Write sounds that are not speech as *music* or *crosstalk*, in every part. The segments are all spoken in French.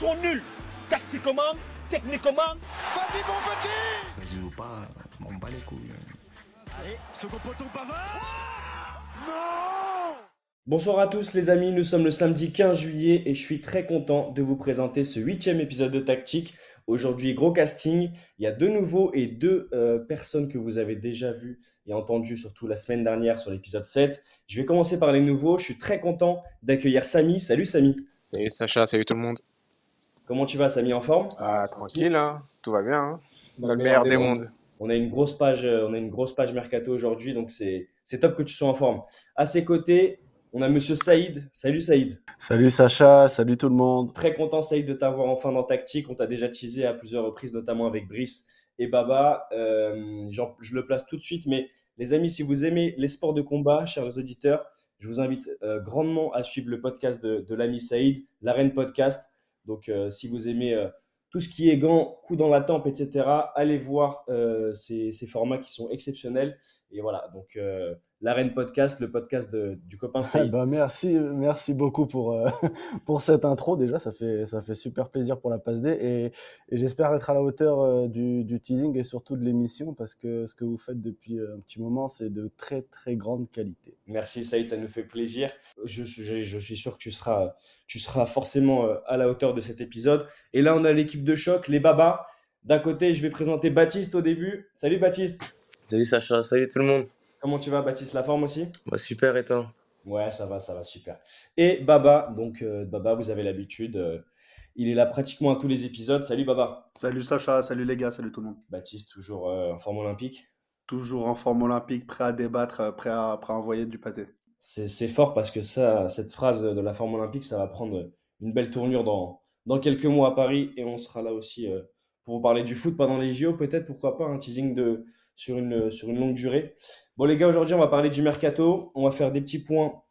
sont nuls. Tactiquement, techniquement. Vas-y, mon petit Vas-y ou pas, on bat les couilles. Allez, second poteau Pavard Non Bonsoir à tous les amis, nous sommes le samedi 15 juillet et je suis très content de vous présenter ce huitième épisode de Tactique. Aujourd'hui, gros casting, il y a deux nouveaux et deux euh, personnes que vous avez déjà vues et entendues surtout la semaine dernière sur l'épisode 7. Je vais commencer par les nouveaux, je suis très content d'accueillir Samy. Salut Samy, Salut Sacha, salut tout le monde. Comment tu vas Samy en forme? Ah, tranquille, hein. tout va bien. Hein. Dans Dans le meilleur des mondes. On a une grosse page, euh, on a une grosse page mercato aujourd'hui, donc c'est c'est top que tu sois en forme. À ses côtés, on a Monsieur Saïd. Salut Saïd. Salut Sacha, salut tout le monde. Très content Saïd de t'avoir enfin dans Tactique. On t'a déjà teasé à plusieurs reprises, notamment avec Brice et Baba. Euh, je le place tout de suite, mais les amis, si vous aimez les sports de combat, chers auditeurs, je vous invite euh, grandement à suivre le podcast de, de l'ami Saïd, l'Arène Podcast. Donc, euh, si vous aimez euh, tout ce qui est gants, coup dans la tempe, etc., allez voir euh, ces, ces formats qui sont exceptionnels. Et voilà, donc euh, l'Arène Podcast, le podcast de- du copain *laughs* Saïd. bah merci, merci beaucoup pour, euh, *laughs* pour cette intro. Déjà, ça fait, ça fait super plaisir pour la passe D et, et j'espère être à la hauteur euh, du, du teasing et surtout de l'émission parce que ce que vous faites depuis un petit moment, c'est de très très grande qualité. Merci Saïd, ça nous fait plaisir. Je, suis- je, je suis sûr que tu seras, tu seras forcément à la hauteur de cet épisode. Et là, on a l'équipe de choc, les babas. D'un côté, je vais présenter Baptiste au début. Salut Baptiste. Salut Sacha, salut tout le monde. Comment tu vas Baptiste La forme aussi? Moi super et toi? Ouais, ça va, ça va, super. Et Baba, donc euh, Baba, vous avez l'habitude. euh, il est là pratiquement à tous les épisodes. Salut Baba. Salut Sacha, salut les gars, salut tout le monde. Baptiste, toujours euh, en forme olympique? Toujours en forme olympique, prêt à débattre, prêt à, prêt à envoyer du pâté. C'est c'est fort parce que ça, cette phrase de la forme olympique, ça va prendre une belle tournure dans, dans quelques mois à Paris et on sera là aussi euh, pour vous parler du foot pendant les JO, peut-être, pourquoi pas, un teasing de, sur, une, longue durée. Bon les gars, aujourd'hui on va parler du mercato, on va faire des petits points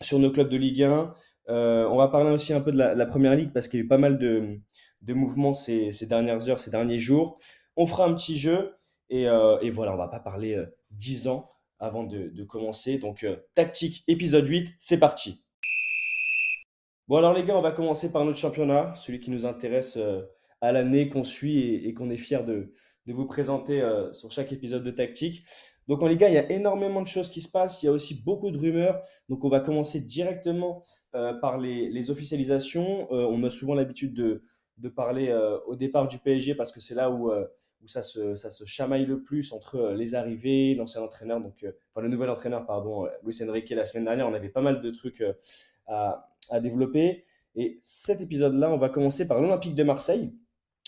sur nos clubs de Ligue 1, Euh, on va parler aussi un peu de la, Première Ligue parce qu'il y a eu pas mal de, de mouvements ces, dernières heures, ces derniers jours. On fera un petit jeu et, euh, voilà, on va pas parler euh, 10 ans avant de, commencer. Donc, euh, tactique épisode 8, c'est parti. Bon, alors les gars, on va commencer par notre championnat, celui qui nous intéresse à l'année, qu'on suit et, et qu'on est fier de, de vous présenter euh, sur chaque épisode de tactique. Donc, en Liga, il y a énormément de choses qui se passent. Il y a aussi beaucoup de rumeurs. Donc, on va commencer directement euh, par les, officialisations. Euh, on a souvent l'habitude de, parler au départ du PSG parce que c'est là où, ça se, chamaille le plus entre les arrivées, l'ancien entraîneur, donc, enfin le nouvel entraîneur, pardon, Luis Enrique, la semaine dernière, on avait pas mal de trucs à développer. Et cet épisode-là, on va commencer par l'Olympique de Marseille,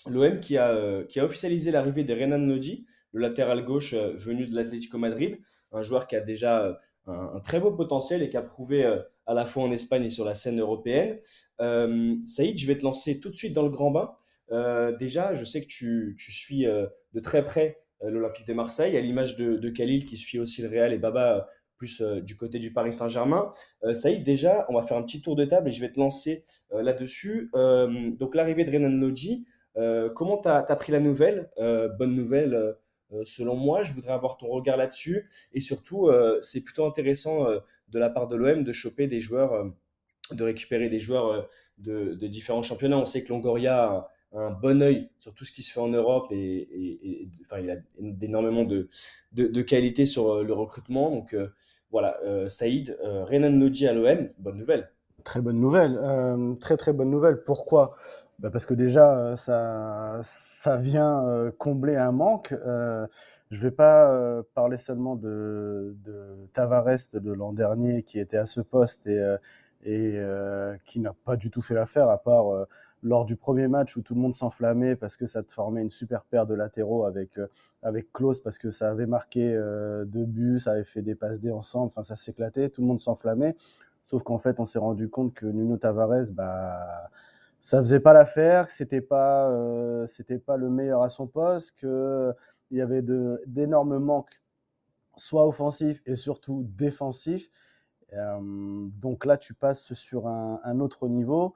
l'OM qui a, euh, qui a officialisé l'arrivée de Renan Lodi, le latéral gauche euh, venu de l'Atlético Madrid, un joueur qui a déjà euh, un, très beau potentiel et qui a prouvé à la fois en Espagne et sur la scène européenne. Euh, Saïd, je vais te lancer tout de suite dans le grand bain. Déjà, je sais que tu, tu suis de très près l'Olympique de Marseille, à l'image de, Khalil qui suit aussi le Real et Baba plus du côté du Paris Saint-Germain. Saïd, déjà, on va faire un petit tour de table et je vais te lancer là-dessus. Donc, l'arrivée de Renan Lodji, comment tu as, pris la nouvelle? Euh, Bonne nouvelle euh, euh, selon moi. Je voudrais avoir ton regard là-dessus. Et surtout, euh, c'est plutôt intéressant euh, de la part de l'OM de choper des joueurs, euh, de récupérer des joueurs euh, de, différents championnats. On sait que Longoria a un, bon œil sur tout ce qui se fait en Europe et, enfin, il a énormément de, de, qualité sur euh, le recrutement. Donc euh, voilà, euh, Saïd, euh, Renan Lodji à l'OM, bonne nouvelle. Très bonne nouvelle, euh, très très bonne nouvelle. Pourquoi? Bah Parce que déjà, euh, ça, ça vient euh, combler un manque. Je vais pas parler seulement de, de Tavares de l'an dernier qui était à ce poste et, et qui n'a pas du tout fait l'affaire, à part lors du premier match où tout le monde s'enflammait parce que ça te formait une super paire de latéraux avec, avec Klaus parce que ça avait marqué deux buts, ça avait fait des passes D ensemble, ça s'éclatait, tout le monde s'enflammait. Sauf qu'en fait, on s'est rendu compte que Nuno Tavares, bah, ça faisait pas l'affaire, que c'était pas, euh, c'était pas le meilleur à son poste, que il y avait d'énormes manques, soit offensifs et surtout défensifs. Euh, donc là, tu passes sur un autre niveau.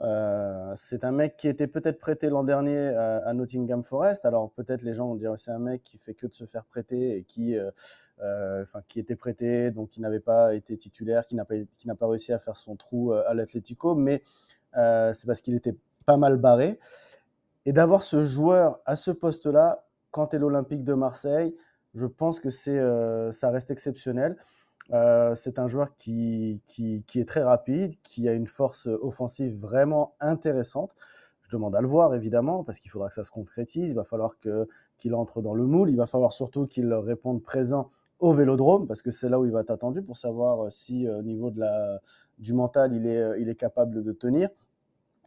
Euh, c'est un mec qui était peut-être prêté l'an dernier à, Nottingham Forest. Alors peut-être les gens vont dire c'est un mec qui fait que de se faire prêter et qui, euh, euh, qui était prêté, donc qui n'avait pas été titulaire, qui n'a pas, qui n'a pas réussi à faire son trou à l'Atlético. Mais c'est parce qu'il était pas mal barré. Et d'avoir ce joueur à ce poste-là, quand tu es l'Olympique de Marseille, je pense que c'est, ça reste exceptionnel. Euh, c'est un joueur qui, qui, qui, est très rapide, qui a une force offensive vraiment intéressante. Je demande à le voir, évidemment, parce qu'il faudra que ça se concrétise. Il va falloir qu'il entre dans le moule. Il va falloir surtout qu'il réponde présent au vélodrome, parce que c'est là où il va être attendu pour savoir si, au niveau de la, du mental, il est, il est capable de tenir.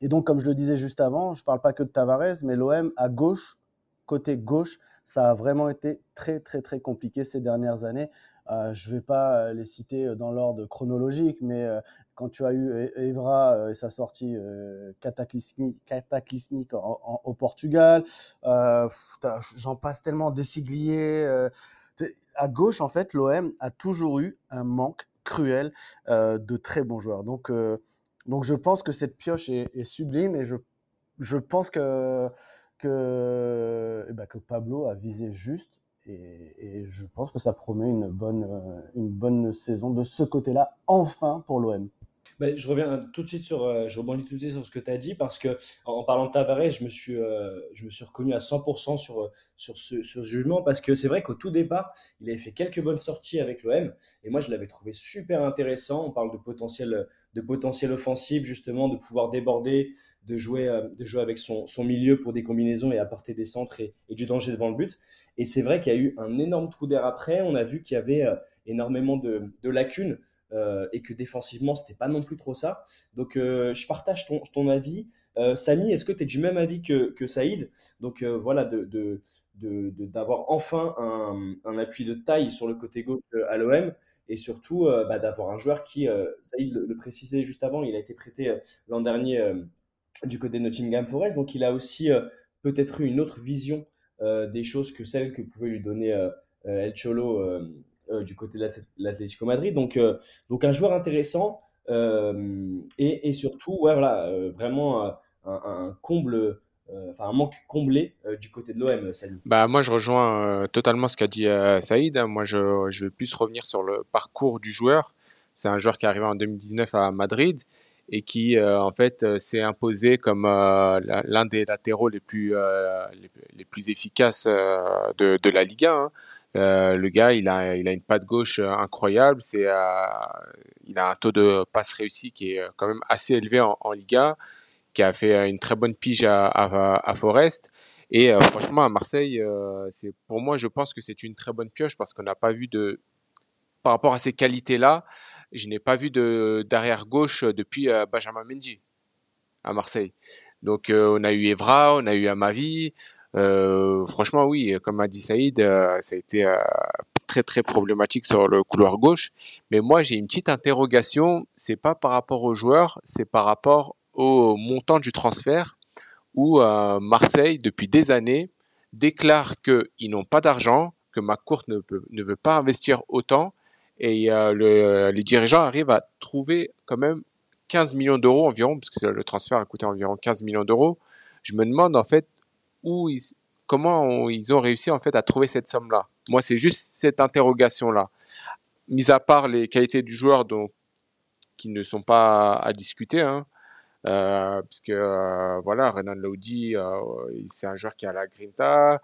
Et donc, comme je le disais juste avant, je ne parle pas que de Tavares, mais l'OM à gauche, côté gauche, ça a vraiment été très, très, très compliqué ces dernières années. Euh, je ne vais pas les citer dans l'ordre chronologique, mais euh, quand tu as eu Evra euh, et sa sortie euh, cataclysmique, au Portugal, euh, j'en passe tellement, Dessiglier. à gauche, en fait, l'OM a toujours eu un manque cruel de très bons joueurs. Donc, donc je pense que cette pioche est, sublime et je, je pense que, que, eh ben, que Pablo a visé juste et, je pense que ça promet une bonne, une bonne saison de ce côté-là, enfin pour l'OM. Ben, je reviens tout de suite sur, euh, je rebondis tout de suite sur ce que tu as dit parce que en, parlant de Tavares, je me suis, euh, je me suis reconnu à 100% sur, sur, ce, sur ce jugement parce que c'est vrai qu'au tout départ, il avait fait quelques bonnes sorties avec l'OM et moi je l'avais trouvé super intéressant. On parle de potentiel, de potentiel offensif justement, de pouvoir déborder, de jouer, euh, de jouer avec son, son, milieu pour des combinaisons et apporter des centres et, et du danger devant le but. Et c'est vrai qu'il y a eu un énorme trou d'air après. On a vu qu'il y avait énormément de, de lacunes. Euh, et que défensivement, c'était pas non plus trop ça. Donc, euh, je partage ton, ton avis. Euh, Samy, est-ce que tu es du même avis que, que Saïd? Donc, voilà, d'avoir de, de, enfin un, un, appui de taille sur le côté gauche à l'OM et surtout bah, d'avoir un joueur qui, Saïd le, le, précisait juste avant, il a été prêté l'an dernier du côté de Nottingham Forest, donc il a aussi peut-être eu une autre vision des choses que celle que pouvait lui donner El Cholo du côté de l'Atlético Madrid. Donc, euh, donc un joueur intéressant euh, et, et, surtout, voilà, vraiment un, comble. Enfin, un manque comblé du côté de l'OM, salut. Bah, moi, je rejoins totalement ce qu'a dit Saïd. Moi, je, je vais plus revenir sur le parcours du joueur. C'est un joueur qui est arrivé en 2019 à Madrid et qui euh, en fait s'est imposé comme euh, l'un des latéraux les plus euh, les, plus efficaces de, de, la Liga. Hein. Euh, le gars, il a, une patte gauche incroyable. C'est, euh, il a un taux de passe réussi qui est quand même assez élevé en, Liga, qui a fait une très bonne pige à, Forest. Et euh, franchement, à Marseille, pour moi, je pense que c'est une très bonne pioche parce qu'on n'a pas vu de, par rapport à ces qualités-là, je n'ai pas vu d'arrière gauche depuis Benjamin Mendy à Marseille. Donc on a eu Evra, on a eu Amavi. Euh, franchement, oui, comme a dit Saïd, euh, ça a été euh, très très problématique sur le couloir gauche. Mais moi, j'ai une petite interrogation. C'est pas par rapport aux joueurs, c'est par rapport au montant du transfert où Marseille, depuis des années, déclare qu'ils n'ont pas d'argent, que McCourt ne, ne veut pas investir autant, et le, les dirigeants arrivent à trouver quand même 15 millions d'euros environ, parce que le transfert a coûté environ 15 millions d'euros. Je me demande en fait où ils, comment ils ont réussi en fait à trouver cette somme-là? Moi, c'est juste cette interrogation-là. Mis à part les qualités du joueur, donc qui ne sont pas à discuter, hein, euh, parce que euh, voilà, Renan Lodi, euh, c'est un joueur qui a la grinta,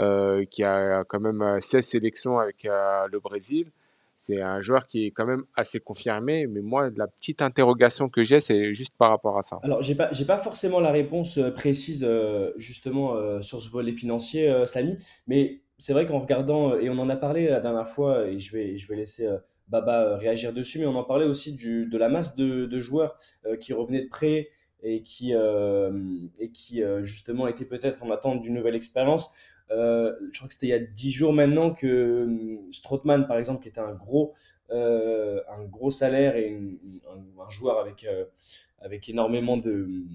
euh, qui a quand même 16 sélections avec le Brésil c'est un joueur qui est quand même assez confirmé, mais moi, la petite interrogation que j'ai, c'est juste par rapport à ça. Alors, j'ai pas, pas forcément la réponse euh, précise euh, justement euh, sur ce volet financier, Samy, mais c'est vrai qu'en regardant, et on en a parlé la dernière fois, et je vais, je vais laisser Baba réagir dessus, mais on en parlait aussi de la masse de, de joueurs qui revenaient de près et qui, et qui justement étaient peut-être en attente d'une nouvelle expérience. Euh, je crois que c'était il y a 10 jours maintenant que hum, Strootman, par exemple, qui était un gros, euh, un gros salaire et un, joueur avec, euh, avec énormément de. Hum,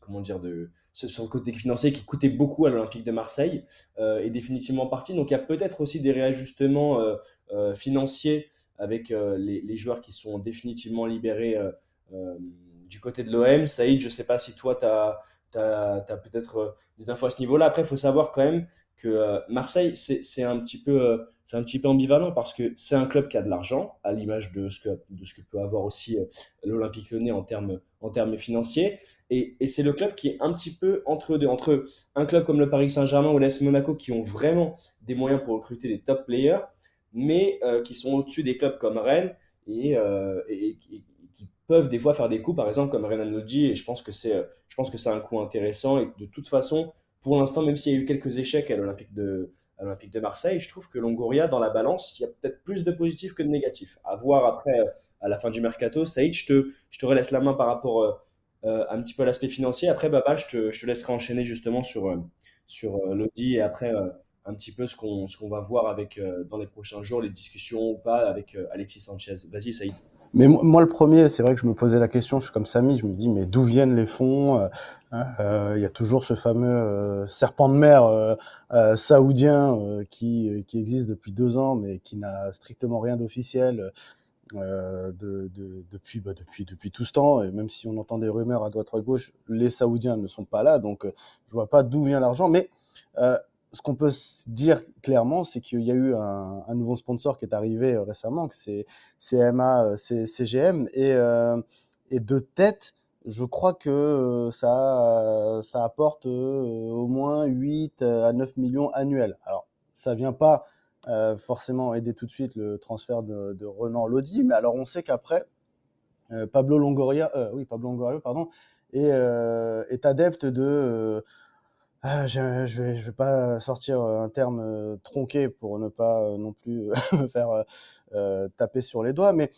comment dire de, Sur le côté financier qui coûtait beaucoup à l'Olympique de Marseille, est définitivement parti. Donc il y a peut-être aussi des réajustements financiers avec les, les, joueurs qui sont définitivement libérés du côté de l'OM. Saïd, je ne sais pas si toi, tu as tu as, peut-être des infos à ce niveau-là. Après, il faut savoir quand même que euh, Marseille, c'est un, petit peu, euh, un petit peu ambivalent parce que c'est un club qui a de l'argent, à l'image de, ce que, de ce que peut avoir aussi euh, l'Olympique Lyonnais en termes, en termes financiers. Et, et c'est le club qui est un petit peu entre deux, entre un club comme le Paris Saint-Germain ou l'AS Monaco qui ont vraiment des moyens pour recruter des top players, mais qui sont au-dessus des clubs comme Rennes et, et, qui peuvent des fois faire des coups, par exemple comme Renan Lodi, et je pense que c'est, je que c'est un coup intéressant et de toute façon, pour l'instant, même s'il y a eu quelques échecs à l'Olympique de, l'Olympique de Marseille, je trouve que Longoria, dans la balance, il y a peut-être plus de positifs que de négatifs. À voir après, à la fin du mercato. Saïd, je te, je te relaisse la main par rapport euh, euh, un petit peu à l'aspect financier. Après, Baba, je te, je te laisserai enchaîner justement sur, euh, sur Lodi et après un petit peu ce qu'on qu'on va voir avec, dans les prochains jours, les discussions ou pas avec Alexis Sanchez. Vas-y, Saïd. Mais moi, le premier, c'est vrai que je me posais la question, je suis comme Samy, je me dis, mais d'où viennent les fonds euh, euh, Il y a toujours ce fameux euh, serpent de mer saoudien qui, qui existe depuis deux ans, mais qui n'a strictement rien d'officiel. de, de, depuis, bah, depuis, depuis tout ce temps, et même si on entend des rumeurs à droite à gauche, les Saoudiens ne sont pas là, donc je vois pas d'où vient l'argent. Mais ce qu'on peut dire clairement, c'est qu'il y a eu un, nouveau sponsor qui est arrivé euh, récemment, que c'est CMA, euh, CGM, et, euh, et, de tête, je crois que ça, apporte au moins 8 à 9 millions annuels. Alors, ça vient pas forcément aider tout de suite le transfert de, Renan Lodi, mais alors on sait qu'après, Pablo Longoria, oui, Pablo Longoria, pardon, est adepte de ah, je je vais pas sortir euh, un terme euh, tronqué pour ne pas euh, non plus me *laughs* faire taper sur les doigts, mais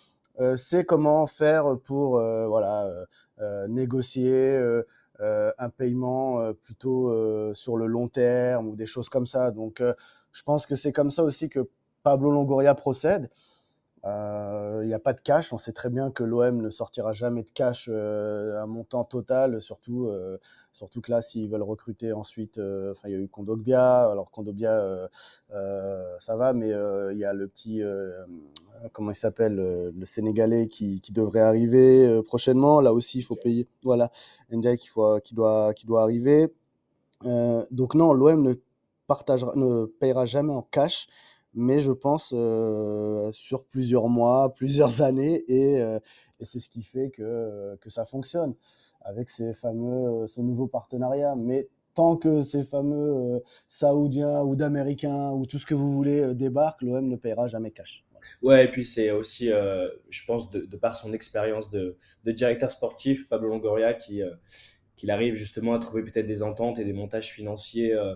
c'est comment faire pour voilà, négocier un paiement plutôt sur le long terme ou des choses comme ça. Donc, je pense que c'est comme ça aussi que Pablo Longoria procède. Il n'y a pas de cash. On sait très bien que l'OM ne sortira jamais de cash un montant total, surtout, surtout que là, s'ils veulent recruter ensuite, enfin, il y a eu Kondogbia. Alors, Kondogbia, ça va, mais il y a le petit, comment il s'appelle, le Sénégalais qui, qui devrait arriver prochainement. Là aussi, il faut payer. Voilà, Ndiaye qui, faut, qui, doit, qui doit arriver. donc, non, l'OM ne, partagera, ne payera jamais en cash mais je pense sur plusieurs mois, *laughs* plusieurs années, et, et c'est ce qui fait que, que ça fonctionne avec ces fameux, ce nouveau partenariat. Mais tant que ces fameux Saoudiens ou d'Américains ou tout ce que vous voulez débarquent, l'OM ne paiera jamais cash. Ouais, et puis c'est aussi, je pense, de, par son expérience de, de, directeur sportif, Pablo Longoria, qui, qu'il arrive justement à trouver peut-être des ententes et des montages financiers euh,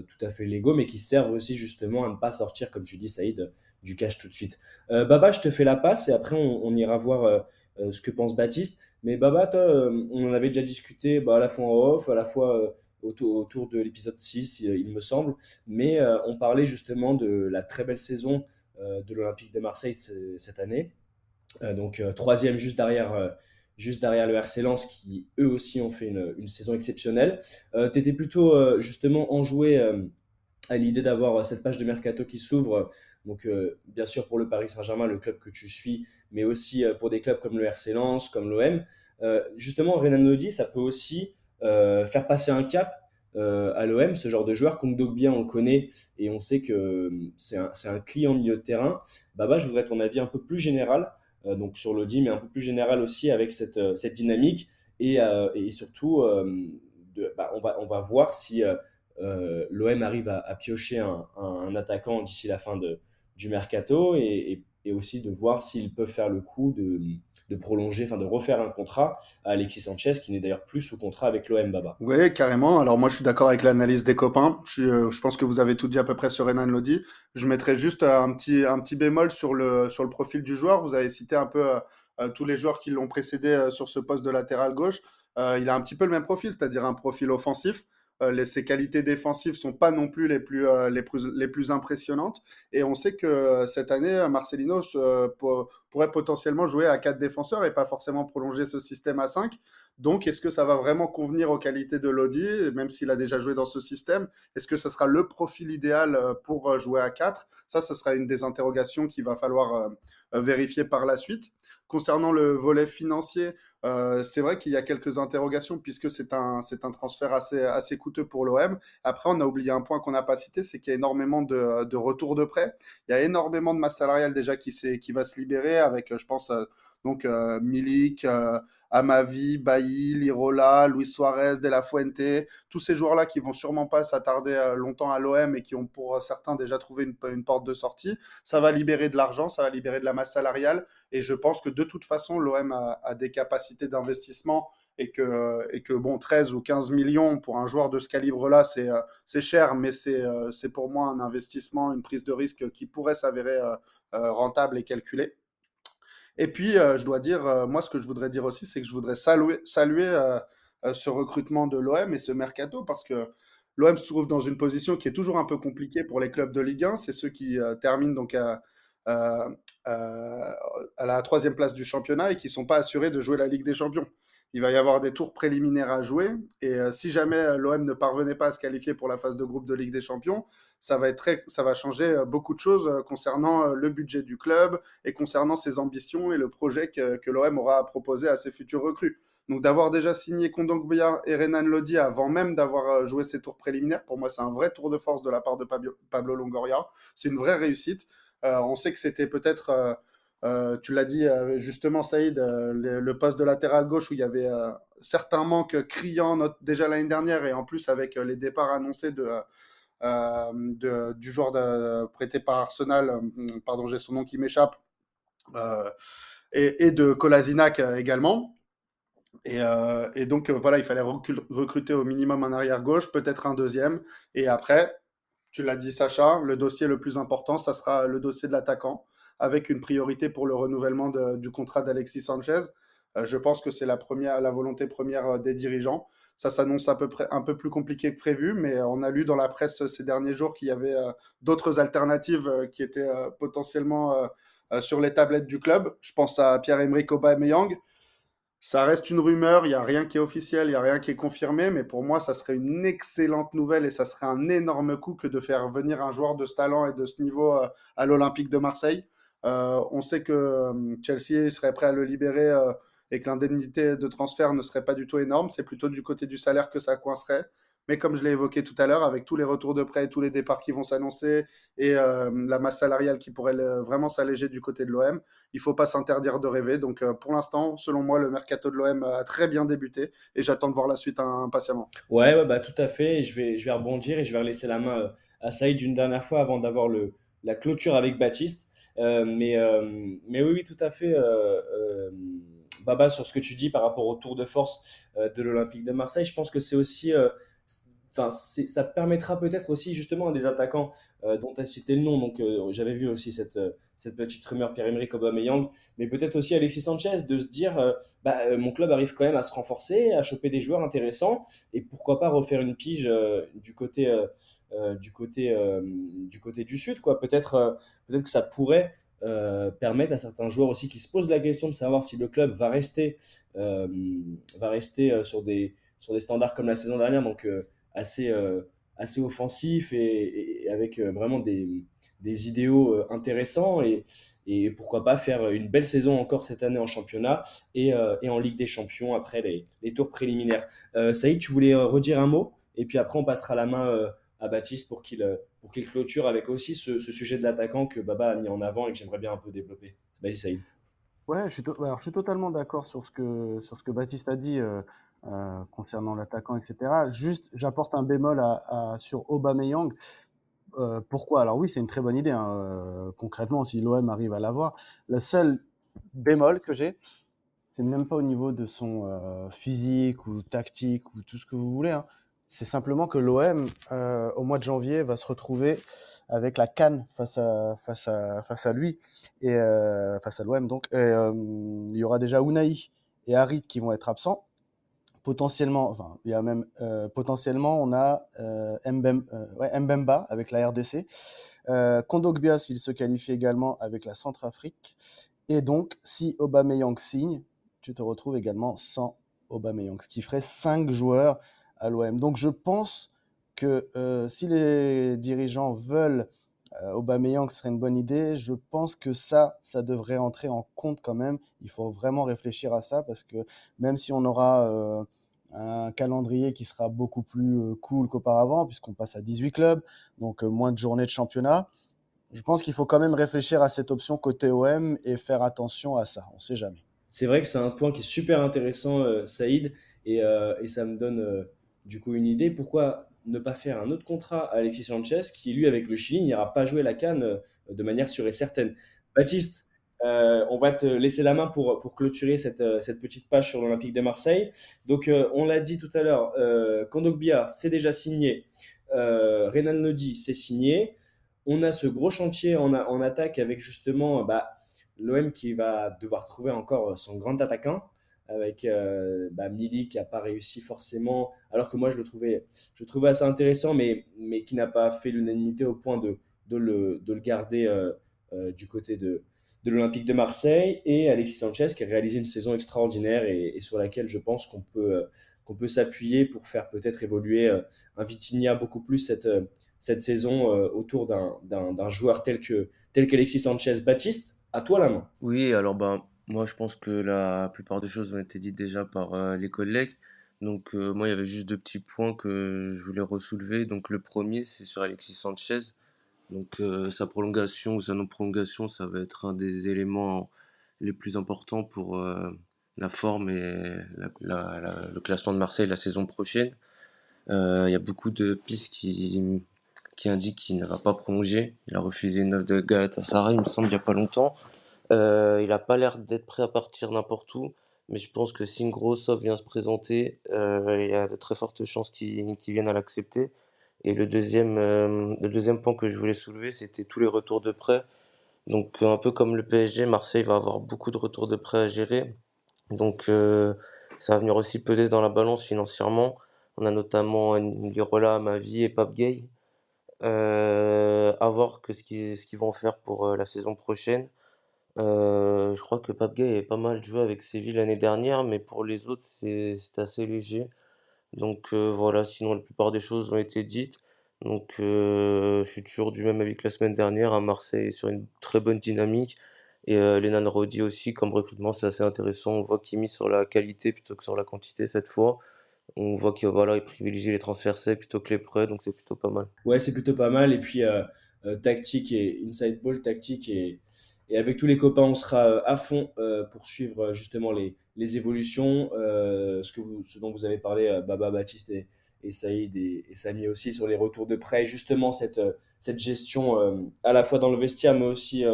tout à fait légaux, mais qui servent aussi justement à ne pas sortir, comme tu dis, Saïd, du cash tout de suite. Euh, Baba, je te fais la passe et après on, ira voir euh, ce que pense Baptiste. Mais Baba, on en avait déjà discuté bah, à la fois en off, à la fois autour, de l'épisode 6, il me semble. Mais on parlait justement de la très belle saison de l'Olympique de Marseille cette année. donc troisième juste derrière juste derrière le RC Lens qui eux aussi ont fait une, saison exceptionnelle. Euh, tu étais plutôt euh, justement enjoué euh, à l'idée d'avoir cette page de mercato qui s'ouvre. Donc bien sûr pour le Paris Saint-Germain, le club que tu suis, mais aussi pour des clubs comme le RC Lens, comme l'OM. justement, Renan Lodi, ça peut aussi faire passer un cap à l'OM, ce genre de joueur. Kong bien on le connaît et on sait que c'est un, un, client milieu de terrain. Baba, je voudrais ton avis un peu plus général euh, donc sur l'audi, mais un peu plus général aussi avec cette, euh, cette dynamique. Et, euh, et surtout, bah, on, va, on va voir si l'OM arrive à, piocher un, attaquant d'ici la fin de, du mercato et, et, aussi de voir s'ils peuvent faire le coup de, de prolonger, enfin de refaire un contrat à Alexis Sanchez, qui n'est d'ailleurs plus sous contrat avec l'OM Baba. Oui, carrément. Alors moi, je suis d'accord avec l'analyse des copains. Je, je, pense que vous avez tout dit à peu près sur Renan Lodi. Je mettrai juste un petit, un petit bémol sur le, sur le profil du joueur. Vous avez cité un peu euh, tous les joueurs qui l'ont précédé euh, sur ce poste de latéral gauche. Euh, il a un petit peu le même profil, c'est-à-dire un profil offensif. Euh, ses qualités défensives sont pas non plus les plus, euh, les plus, les plus impressionnantes. Et on sait que euh, cette année, Marcelino pourrait potentiellement jouer à quatre défenseurs et pas forcément prolonger ce système à 5. Donc, est-ce que ça va vraiment convenir aux qualités de Lodi, même s'il a déjà joué dans ce système? Est-ce que ce sera le profil idéal pour jouer à 4 Ça, ce sera une des interrogations qu'il va falloir vérifier par la suite. Concernant le volet financier, euh, c'est vrai qu'il y a quelques interrogations puisque c'est un, transfert assez, coûteux pour l'OM. Après, on a oublié un point qu'on n'a pas cité, c'est qu'il y a énormément de, retours de prêt. Il y a énormément de masse salariale déjà qui, qui va se libérer avec, je pense, euh, donc euh, Milik, euh, Amavi, Bailly, Lirola, Luis Suarez, De La Fuente, tous ces joueurs-là qui vont sûrement pas s'attarder euh, longtemps à l'OM et qui ont pour certains déjà trouvé une, porte de sortie. Ça va libérer de l'argent, ça va libérer de la masse salariale et je pense que de toute façon l'OM a, des capacités d'investissement et que, et que bon 13 ou 15 millions pour un joueur de ce calibre-là, c'est c'est cher, mais c'est c'est pour moi un investissement, une prise de risque qui pourrait s'avérer rentable et calculée. Et puis, euh, je dois dire, euh, moi, ce que je voudrais dire aussi, c'est que je voudrais saluer, euh, ce recrutement de l'OM et ce mercato parce que l'OM se trouve dans une position qui est toujours un peu compliquée pour les clubs de Ligue 1. C'est ceux qui terminent donc à, la troisième place du championnat et qui ne sont pas assurés de jouer la Ligue des Champions. Il va y avoir des tours préliminaires à jouer et si jamais l'OM ne parvenait pas à se qualifier pour la phase de groupe de Ligue des Champions, ça va, être très, ça va changer euh, beaucoup de choses euh, concernant euh, le budget du club et concernant ses ambitions et le projet que, l'OM aura à proposer à ses futurs recrues. Donc d'avoir déjà signé Kondogbia et Renan Lodi avant même d'avoir joué ces tours préliminaires, pour moi c'est un vrai tour de force de la part de Pablo Longoria. C'est une vraie réussite. Euh, on sait que c'était peut-être, euh, euh, tu l'as dit justement Saïd, le, le, poste de latéral gauche où il y avait certains manques criants déjà l'année dernière et en plus avec les départs annoncés de euh, du joueur prêté par Arsenal, euh, pardon, j'ai son nom qui m'échappe, euh, et, de Kolasinac également. Et, euh, et, donc voilà, il fallait recruter au minimum un arrière gauche, peut-être un deuxième. Et après, tu l'as dit Sacha, le dossier le plus important, ça sera le dossier de l'attaquant, avec une priorité pour le renouvellement du contrat d'Alexis Sanchez. Euh, je pense que c'est la la volonté première des dirigeants. Ça s'annonce à peu près un peu plus compliqué que prévu, mais on a lu dans la presse ces derniers jours qu'il y avait euh, d'autres alternatives euh, qui étaient euh, potentiellement sur les tablettes du club. Je pense à Pierre-Emerick Aubameyang. Ça reste une rumeur, il n'y a rien qui est officiel, il n'y a rien qui est confirmé, mais pour moi, ça serait une excellente nouvelle et ça serait un énorme coup que de faire venir un joueur de ce talent et de ce niveau à l'Olympique de Marseille. Euh, on sait que Chelsea serait prêt à le libérer euh, et que l'indemnité de transfert ne serait pas du tout énorme. C'est plutôt du côté du salaire que ça coincerait. Mais comme je l'ai évoqué tout à l'heure, avec tous les retours de prêt, tous les départs qui vont s'annoncer et euh, la masse salariale qui pourrait vraiment s'alléger du côté de l'OM, il ne faut pas s'interdire de rêver. Donc euh, pour l'instant, selon moi, le mercato de l'OM a très bien débuté et j'attends de voir la suite impatiemment. Ouais, bah, tout à fait. Je vais, rebondir et je vais laisser la main euh, à Saïd une dernière fois avant d'avoir la clôture avec Baptiste. Euh, mais, mais oui, oui, tout à fait. Baba, sur ce que tu dis par rapport au tour de force euh, de l'Olympique de Marseille. Je pense que c'est aussi, euh, enfin, ça permettra peut-être aussi justement à des attaquants euh, dont tu as cité le nom. Donc, euh, j'avais vu aussi cette, cette petite rumeur Pierre-Emerick Aubameyang, mais peut-être aussi Alexis Sanchez de se dire, bah, mon club arrive quand même à se renforcer, à choper des joueurs intéressants, et pourquoi pas refaire une pige du côté. Du côté du côté du sud peut-être peut-être que ça pourrait euh, permettre à certains joueurs aussi qui se posent la question de savoir si le club va rester, euh, va rester euh, sur, des, sur des standards comme la saison dernière, donc euh, assez, euh, assez offensif et, et avec vraiment des, des idéaux intéressants et, et pourquoi pas faire une belle saison encore cette année en championnat et, et en Ligue des Champions après les, les tours préliminaires. Saïd, tu voulais redire un mot? Et puis après on passera la main à Baptiste pour qu'il pour qu'il clôture avec aussi ce, sujet de l'attaquant que Baba a mis en avant et que j'aimerais bien un peu développer. Vas-y Saïd. Ouais, je suis, totalement d'accord sur, ce que, sur ce que Baptiste a dit euh, euh, concernant l'attaquant, etc. Juste, j'apporte un bémol sur Aubameyang. Euh, pourquoi? Alors oui, c'est une très bonne idée. Hein, euh, concrètement, si l'OM arrive à l'avoir, le seul bémol que j'ai, c'est même pas au niveau de son euh, physique ou tactique ou tout ce que vous voulez. Hein. C'est simplement que l'OM, euh, au mois de janvier, va se retrouver avec la canne face à, lui, et euh, face à l'OM. Donc, euh, il y aura déjà Unai et Harit qui vont être absents. Potentiellement, enfin, il y a même potentiellement, on a Mbemba avec la RDC. Kondogbia, s'il se qualifie également avec la Centrafrique. Et donc, si Aubameyang signe, tu te retrouves également sans Aubameyang, ce qui ferait cinq joueurs à l'OM. Donc je pense que euh, si les dirigeants veulent euh, Aubameyang serait une bonne idée. Je pense que ça, ça devrait entrer en compte quand même. Il faut vraiment réfléchir à ça parce que même si on aura euh, un calendrier qui sera beaucoup plus euh, cool qu'auparavant, puisqu'on passe à 18 clubs, donc moins de journées de championnat, je pense qu'il faut quand même réfléchir à cette option côté OM et faire attention à ça. On ne sait jamais. C'est vrai que c'est un point qui est super intéressant, Saïd, et, ça me donne du coup une idée. Pourquoi ne pas faire un autre contrat à Alexis Sanchez qui, lui, avec le Chili, n'ira pas jouer la canne euh, de manière sûre et certaine. Baptiste, euh, on va te laisser la main pour, clôturer cette, euh, cette petite page sur l'Olympique de Marseille. Donc, on l'a dit tout à l'heure, euh, Kondogbia, c'est déjà signé. Renan Lodi, c'est signé. On a ce gros chantier en, en attaque avec justement bah, l'OM qui va devoir trouver encore son grand attaquant avec euh, bah, Mili qui n'a pas réussi forcément, alors que moi je le trouvais, assez intéressant, mais, qui n'a pas fait l'unanimité au point de, le, de le garder euh, euh, du côté de, l'Olympique de Marseille, et Alexis Sanchez qui a réalisé une saison extraordinaire et, sur laquelle je pense qu'on peut, qu'on peut s'appuyer pour faire peut-être évoluer un Vitinha beaucoup plus cette, saison autour d'un joueur tel qu'Alexis Sanchez. Baptiste, à toi la main. Oui, alors ben, moi, je pense que la plupart des choses ont été dites déjà par euh, les collègues. Donc, euh, moi, il y avait juste deux petits points que je voulais ressoulever. Donc, le premier, c'est sur Alexis Sanchez. Donc, euh, sa prolongation ou sa non-prolongation, ça va être un des éléments les plus importants pour la forme et le classement de Marseille la saison prochaine. Il y a beaucoup de pistes qui, qui indiquent qu'il ne va pas prolonger. Il a refusé une offre de Galatasaray, il me semble, il n'y a pas longtemps. Euh, il a pas l'air d'être prêt à partir n'importe où, mais je pense que si une grosse offre vient se présenter, euh, il y a de très fortes chances qu'il vienne à l'accepter. Et le deuxième, euh, le point que je voulais soulever, c'était tous les retours de prêt. Donc un peu comme le PSG, Marseille va avoir beaucoup de retours de prêt à gérer. Donc ça va venir aussi peser dans la balance financièrement. On a notamment Lirola, Mavi et Pape Gay. à voir que ce qu'ils vont faire pour la saison prochaine. Euh, je crois que Pape Gay avait pas mal joué avec Séville l'année dernière, mais pour les autres, c'est assez léger. Donc euh, voilà, sinon la plupart des choses ont été dites. Donc euh, je suis toujours du même avis que la semaine dernière. À Marseille, sur une très bonne dynamique. Et euh, Lenan Rodi aussi, comme recrutement, c'est assez intéressant. On voit qu'il mise sur la qualité plutôt que sur la quantité cette fois. On voit qu'il voilà, il privilégie les transferts plutôt que les prêts, donc c'est plutôt pas mal. Ouais, c'est plutôt pas mal. Et puis tactique et inside ball, tactique et et avec tous les copains, on sera euh, à fond euh, pour suivre euh, justement les, les évolutions, ce, que ce dont vous avez parlé, Baba, Baptiste et, et Saïd et, Samy aussi, sur les retours de prêt, justement cette, cette gestion à la fois dans le vestiaire, mais aussi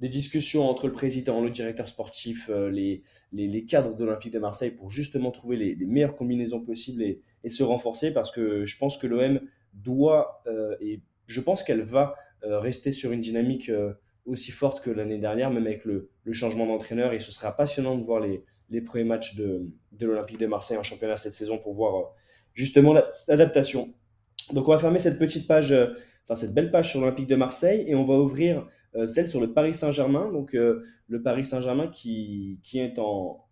des discussions entre le président, le directeur sportif, les, les, les, cadres de l'Olympique de Marseille pour justement trouver les, meilleures combinaisons possibles et, et, se renforcer parce que je pense que l'OM doit et je pense qu'elle va rester sur une dynamique aussi forte que l'année dernière, même avec le, changement d'entraîneur. Et ce sera passionnant de voir les, premiers matchs de, l'Olympique de Marseille en championnat cette saison pour voir euh, justement l'adaptation. Donc on va fermer cette petite page, euh, enfin cette belle page sur l'Olympique de Marseille et on va ouvrir euh, celle sur le Paris Saint-Germain. Donc le Paris Saint-Germain qui, est en,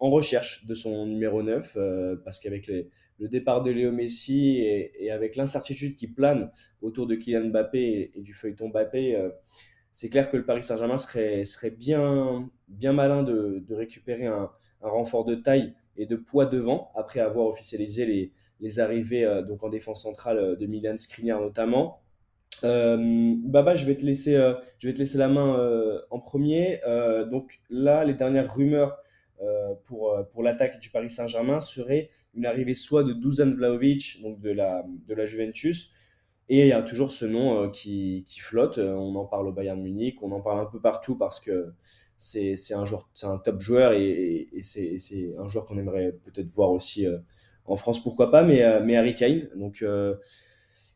recherche de son numéro 9 parce qu'avec le départ de Léo Messi et, avec l'incertitude qui plane autour de Kylian Mbappé et du feuilleton Mbappé, c'est clair que le Paris Saint-Germain serait, serait bien, bien malin de, de récupérer un, un, renfort de taille et de poids devant, après avoir officialisé les, les arrivées euh, donc en défense centrale euh, de Milan Skriniar notamment. Euh, Baba, je vais te laisser, je vais te laisser la main en premier. Donc là, les dernières rumeurs pour, pour l'attaque du Paris Saint-Germain seraient une arrivée soit de Dusan Vlaovic, donc de la, de la Juventus, et il y a toujours ce nom euh, qui, qui, flotte. Euh, on en parle au Bayern Munich, on en parle un peu partout parce que c'est un, un top joueur et, et, c'est un joueur qu'on aimerait peut-être voir aussi euh, en France, pourquoi pas, mais, mais Harry Kane. Donc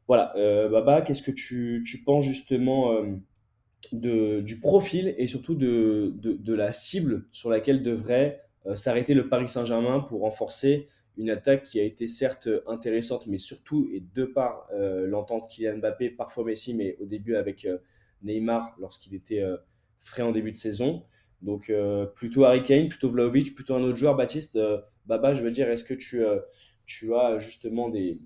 voilà, Baba, qu'est-ce que tu, tu, penses justement de, du profil et surtout de, de, de, la cible sur laquelle devrait s'arrêter le Paris Saint-Germain pour renforcer une attaque qui a été certes intéressante, mais surtout, et de par euh, l'entente Kylian Mbappé, parfois Messi, mais au début avec euh, Neymar lorsqu'il était euh, frais en début de saison. Donc plutôt Harry Kane, plutôt Vlaovic, plutôt un autre joueur. Baptiste, Baba, je veux dire, est-ce que tu, tu as justement des,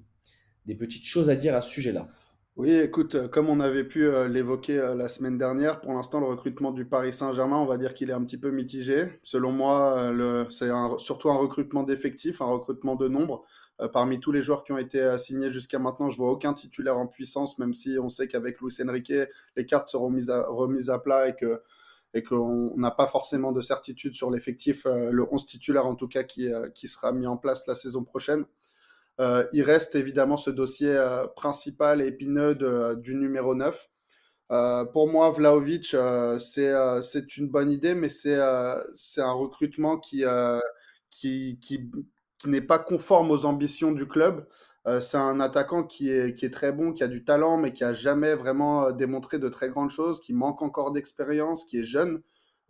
des petites choses à dire à ce sujet-là? Oui, écoute, euh, comme on avait pu euh, l'évoquer euh, la semaine dernière, pour l'instant, le recrutement du Paris Saint-Germain, on va dire qu'il est un petit peu mitigé. Selon moi, c'est surtout un recrutement d'effectifs, un recrutement de nombre. Parmi tous les joueurs qui ont été signés jusqu'à maintenant, je vois aucun titulaire en puissance, même si on sait qu'avec Luis Enrique, les cartes seront remises à plat et que et qu'on n'a pas forcément de certitude sur l'effectif, le 11 titulaire en tout cas, qui sera mis en place la saison prochaine. Euh, il reste évidemment ce dossier euh, principal et épineux de- du numéro 9. Euh, pour moi, Vlahovic, euh, c'est euh, une bonne idée, mais c'est euh, un recrutement qui, euh, qui, qui, n'est pas conforme aux ambitions du club. Euh, c'est un attaquant qui est, qui est très bon, qui a du talent, mais qui a jamais vraiment euh, démontré de très grandes choses, qui manque encore d'expérience, qui est jeune.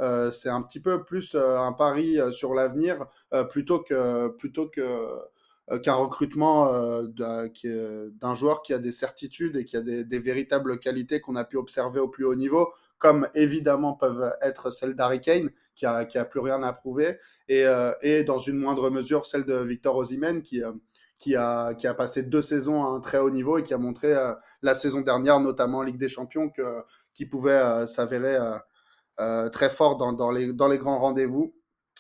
Euh, c'est un petit peu plus euh, un pari euh, sur l'avenir euh, plutôt que, plutôt que, euh, qu'un recrutement euh, d'un joueur qui a des certitudes et qui a des, véritables qualités qu'on a pu observer au plus haut niveau, comme évidemment peuvent être celles d'Harry Kane, qui a, qui a plus rien à prouver, et, euh, et dans une moindre mesure celle de Victor Osimhen, qui, euh, qui, a, qui a passé deux saisons à un très haut niveau et qui a montré euh, la saison dernière, notamment en Ligue des Champions, que, qui pouvait euh, s'avérer euh, euh, très fort dans, dans les, dans les grands rendez-vous.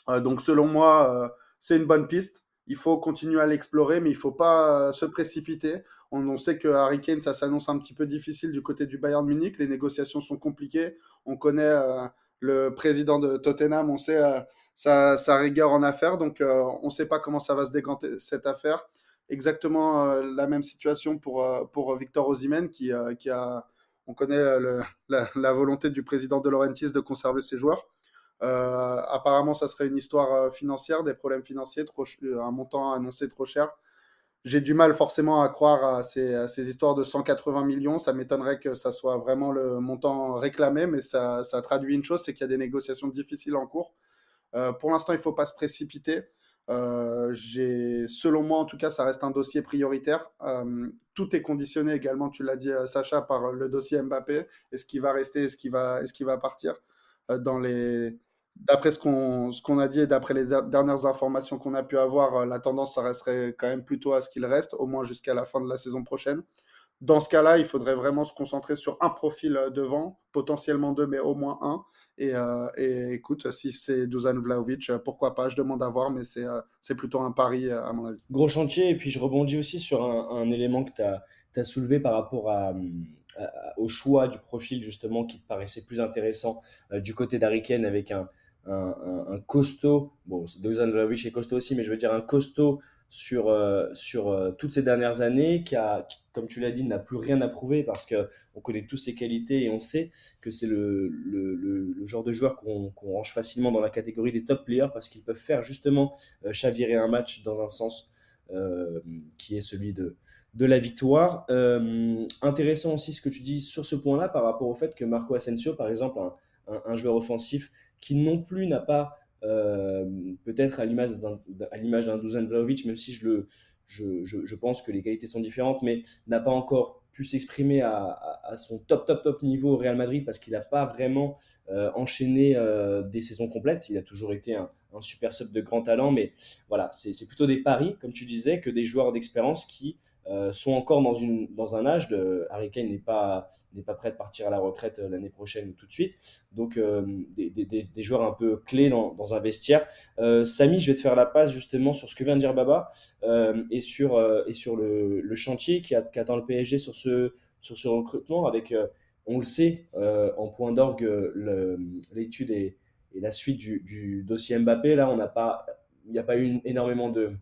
Euh, donc selon moi, euh, c'est une bonne piste. Il faut continuer à l'explorer, mais il ne faut pas euh, se précipiter. On, sait que Harry Kane, ça s'annonce un petit peu difficile du côté du Bayern Munich. Les négociations sont compliquées. On connaît euh, le président de Tottenham, on sait euh, sa, rigueur en affaires. Donc on ne sait pas comment ça va se décanter cette affaire. Exactement la même situation pour, pour Victor Osimhen, qui, qui a, on connaît la, la volonté du président de Laurentiis de conserver ses joueurs. Euh, apparemment, ça serait une histoire euh, financière, des problèmes financiers, trop, ch- un montant annoncé trop cher. J'ai du mal forcément à croire à ces, ces histoires de 180 millions. Ça m'étonnerait que ça soit vraiment le montant réclamé, mais ça, ça traduit une chose, c'est qu'il y a des négociations difficiles en cours. Euh, pour l'instant, il ne faut pas se précipiter. Euh, selon moi, en tout cas, ça reste un dossier prioritaire. Euh, tout est conditionné également, tu l'as dit, euh, Sacha, par le dossier Mbappé. Est-ce qu'il va rester, est-ce qu'il va, est-ce qu'il va partir Euh, dans les... D'après ce qu'on a dit et d'après les der- dernières informations qu'on a pu avoir, euh, la tendance, ça resterait quand même plutôt à ce qu'il reste, au moins jusqu'à la fin de la saison prochaine. Dans ce cas-là, il faudrait vraiment se concentrer sur un profil euh, devant, potentiellement deux, mais au moins un. Et, euh, écoute, si c'est Dusan Vlahovic, euh, pourquoi pas, je demande à voir, mais c'est plutôt un pari, à mon avis. Gros chantier, et puis je rebondis aussi sur un, élément que tu as, soulevé par rapport au choix du profil justement qui te paraissait plus intéressant du côté d'Harry Kane avec un, un, un- costaud, bon, Dusan Vlahovic est costaud aussi, mais je veux dire un costaud sur, euh, sur euh, toutes ces dernières années, qui a, comme tu l'as dit, n'a plus rien à prouver parce que on connaît tous ses qualités et on sait que c'est le, le, le- genre de joueur qu'on qu'on range facilement dans la catégorie des top players parce qu'ils peuvent faire justement euh, chavirer un match dans un sens qui est celui de, de la victoire. Intéressant aussi ce que tu dis sur ce point-là par rapport au fait que Marco Asensio, par exemple, un, un joueur offensif qui non plus n'a pas, euh, peut-être à l'image d'un Dusan Vlahovic, même si je, le, je, je, pense que les qualités sont différentes, mais n'a pas encore pu s'exprimer à, à, son top, top, top niveau au Real Madrid parce qu'il n'a pas vraiment euh, enchaîné euh, des saisons complètes. Il a toujours été un, un super sub de grand talent, mais voilà, c'est plutôt des paris, comme tu disais, que des joueurs d'expérience qui euh, sont encore dans, une, dans un âge. De, Harry Kane n'est pas, n'est pas prêt de partir à la retraite euh, l'année prochaine ou tout de suite. Donc, euh, des, des, des, joueurs un peu clés dans, dans un vestiaire. Samy, je vais te faire la passe justement sur ce que vient de dire Baba et sur, et sur le, le chantier qui, le PSG sur ce, sur ce recrutement avec, on le sait, en point d'orgue, l'étude et, et, la suite du, du, dossier Mbappé. Là, il n'y a pas eu énormément de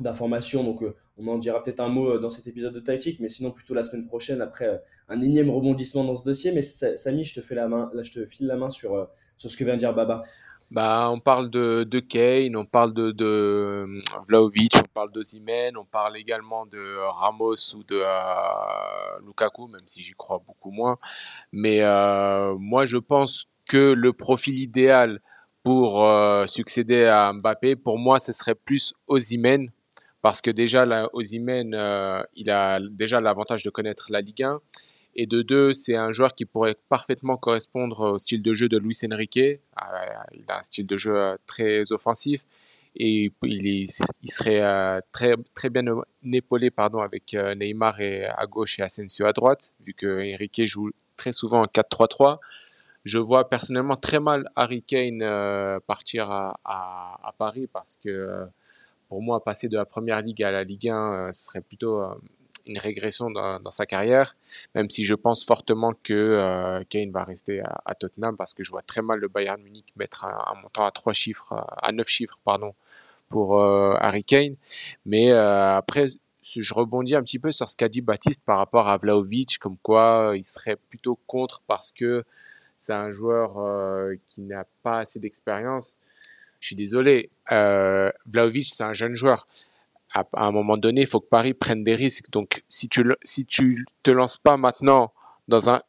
d'informations. Donc, euh, on en dira peut-être un mot euh, dans cet épisode de Tactique, mais sinon plutôt la semaine prochaine après euh, un énième rebondissement dans ce dossier. Mais Samy, je te fais la main, là, je te file la main sur, sur ce que vient de dire Baba. Bah, on parle de, de Kane, on parle de, de Vlaovic, on parle de Zimen, on parle également de Ramos ou de Lukaku, même si j'y crois beaucoup moins. Mais moi, je pense que le profil idéal pour succéder à Mbappé, pour moi, ce serait plus Osimhen, parce que déjà, là, Osimhen, euh, il a déjà l'avantage de connaître la Ligue 1. Et de deux, c'est un joueur qui pourrait parfaitement correspondre au style de jeu de Luis Enrique. Euh, il a un style de jeu très offensif. et il, serait euh, très, très bien épaulé pardon, avec euh, Neymar à gauche et Asensio à droite, vu que Enrique joue très souvent en 4-3-3. Je vois personnellement très mal Harry Kane euh, partir à, Paris parce que pour moi, passer de la première ligue à la Ligue 1, ce serait plutôt une régression dans, sa carrière, même si je pense fortement que Kane va rester à, Tottenham parce que je vois très mal le Bayern Munich mettre un, montant à trois chiffres, à neuf chiffres, pardon, pour euh, Harry Kane. Mais euh, après, je rebondis un petit peu sur ce qu'a dit Baptiste par rapport à Vlaovic, comme quoi il serait plutôt contre parce que c'est un joueur euh, qui n'a pas assez d'expérience. Je suis désolé, euh, Vlaovic, c'est un jeune joueur. À, un moment donné, il faut que Paris prenne des risques. Donc, si tu si tu te lances pas maintenant dans un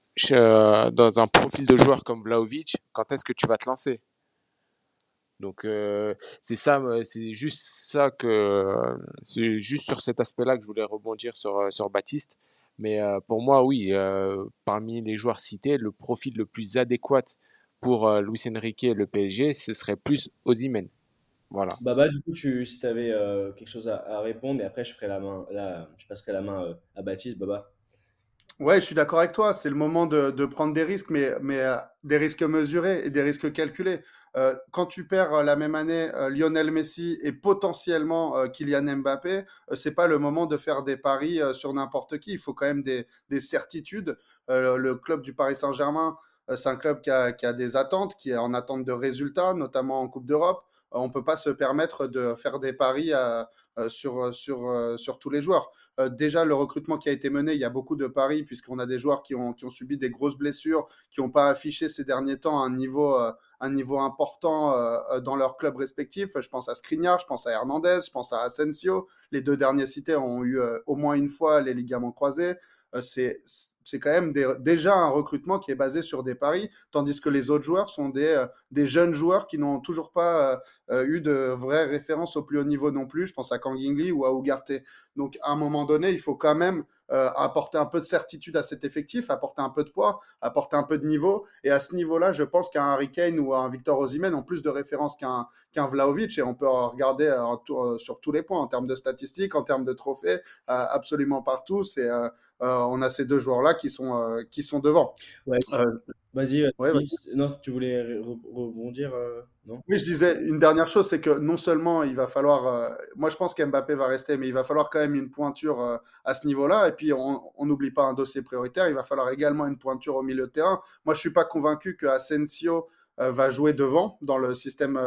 dans un profil de joueur comme Vlaovic, quand est-ce que tu vas te lancer? Donc c'est ça, c'est juste ça que c'est juste sur cet aspect-là que je voulais rebondir sur sur Baptiste. Mais pour moi, oui, parmi les joueurs cités, le profil le plus adéquat pour Luis Enrique et le PSG, ce serait plus Osimhen. Voilà. Baba, du coup, tu, si tu avais quelque chose à, à, répondre, et après je ferai la main, là, je passerai la main à Baptiste, Baba. Ouais, je suis d'accord avec toi. C'est le moment de, de, prendre des risques, mais, mais euh, des risques mesurés et des risques calculés. Euh, quand tu perds euh, la même année euh, Lionel Messi et potentiellement euh, Kylian Mbappé, c'est pas le moment de faire des paris sur n'importe qui. Il faut quand même des, des certitudes. le club du Paris Saint-Germain, c'est un club qui a, des attentes, qui est en attente de résultats, notamment en Coupe d'Europe. on peut pas se permettre de faire des paris sur, sur, tous les joueurs. Euh, déjà, le recrutement qui a été mené, il y a beaucoup de paris, puisqu'on a des joueurs qui ont, subi des grosses blessures, qui n'ont pas affiché ces derniers temps un niveau, euh, important euh, dans leur club respectif. Je pense à Skriniar, je pense à Hernandez, je pense à Asensio. Les deux derniers cités ont eu au moins une fois les ligaments croisés. C'est c'est quand même déjà un recrutement qui est basé sur des paris, tandis que les autres joueurs sont des, euh, des jeunes joueurs qui n'ont toujours pas euh, euh, eu de vraies références au plus haut niveau non plus. Je pense à Kang Lee ou à Ugarte. Donc à un moment donné, il faut quand même apporter un peu de certitude à cet effectif, apporter un peu de poids, apporter un peu de niveau. Et à ce niveau-là, je pense qu'un Harry Kane ou un Victor Osimhen ont plus de références qu'un qu'un Vlaovic. Et on peut regarder sur tous les points, en termes de statistiques, en termes de trophées, absolument partout. C'est on a ces deux joueurs-là qui sont, euh, qui sont devant. Ouais, euh, vas-y, non, tu voulais rebondir euh, non? Oui, je disais une dernière chose, c'est que non seulement il va falloir, moi je pense qu'Mbappé va rester, mais il va falloir quand même une pointure à ce niveau-là. Et puis on n'oublie pas un dossier prioritaire, il va falloir également une pointure au milieu de terrain. Moi je suis pas convaincu que Asensio va jouer devant dans le système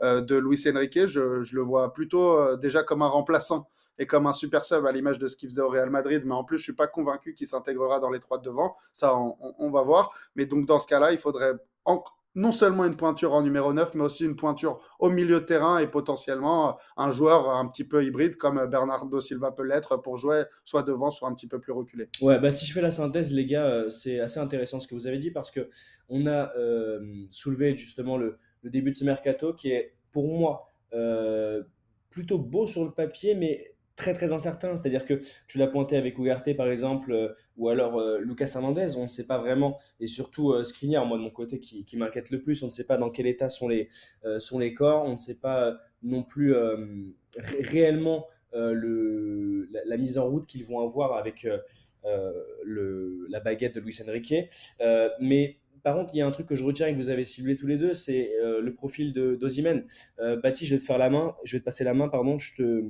de Luis Enrique. Je, je, le vois plutôt déjà comme un remplaçant comme un super sub à l'image de ce qu'il faisait au Real Madrid. Mais en plus, je suis pas convaincu qu'il s'intégrera dans les trois de devant. Ça, on, va voir. Mais donc, dans ce cas-là, il faudrait non seulement une pointure en numéro 9, mais aussi une pointure au milieu de terrain et potentiellement un joueur un petit peu hybride comme Bernardo Silva peut l'être pour jouer soit devant, soit un petit peu plus reculé. Ouais, bah si je fais la synthèse, les gars, euh, c'est assez intéressant ce que vous avez dit parce que on a euh, soulevé justement le, début de ce mercato qui est pour moi euh, plutôt beau sur le papier, mais très très incertain. C'est-à-dire que tu l'as pointé avec Ugarte par exemple, euh, ou alors euh, Lucas Hernandez, on ne sait pas vraiment, et surtout euh, Skriniar, moi de mon côté qui, qui m'inquiète le plus, on ne sait pas dans quel état sont les, sont les corps, on ne sait pas non plus réellement le, la, mise en route qu'ils vont avoir avec le, la baguette de Luis Enrique. mais par contre, il y a un truc que je retiens et que vous avez ciblé tous les deux, c'est le profil de d'Ozimène. Baptiste, je vais te faire la main, je vais te passer la main, pardon, je te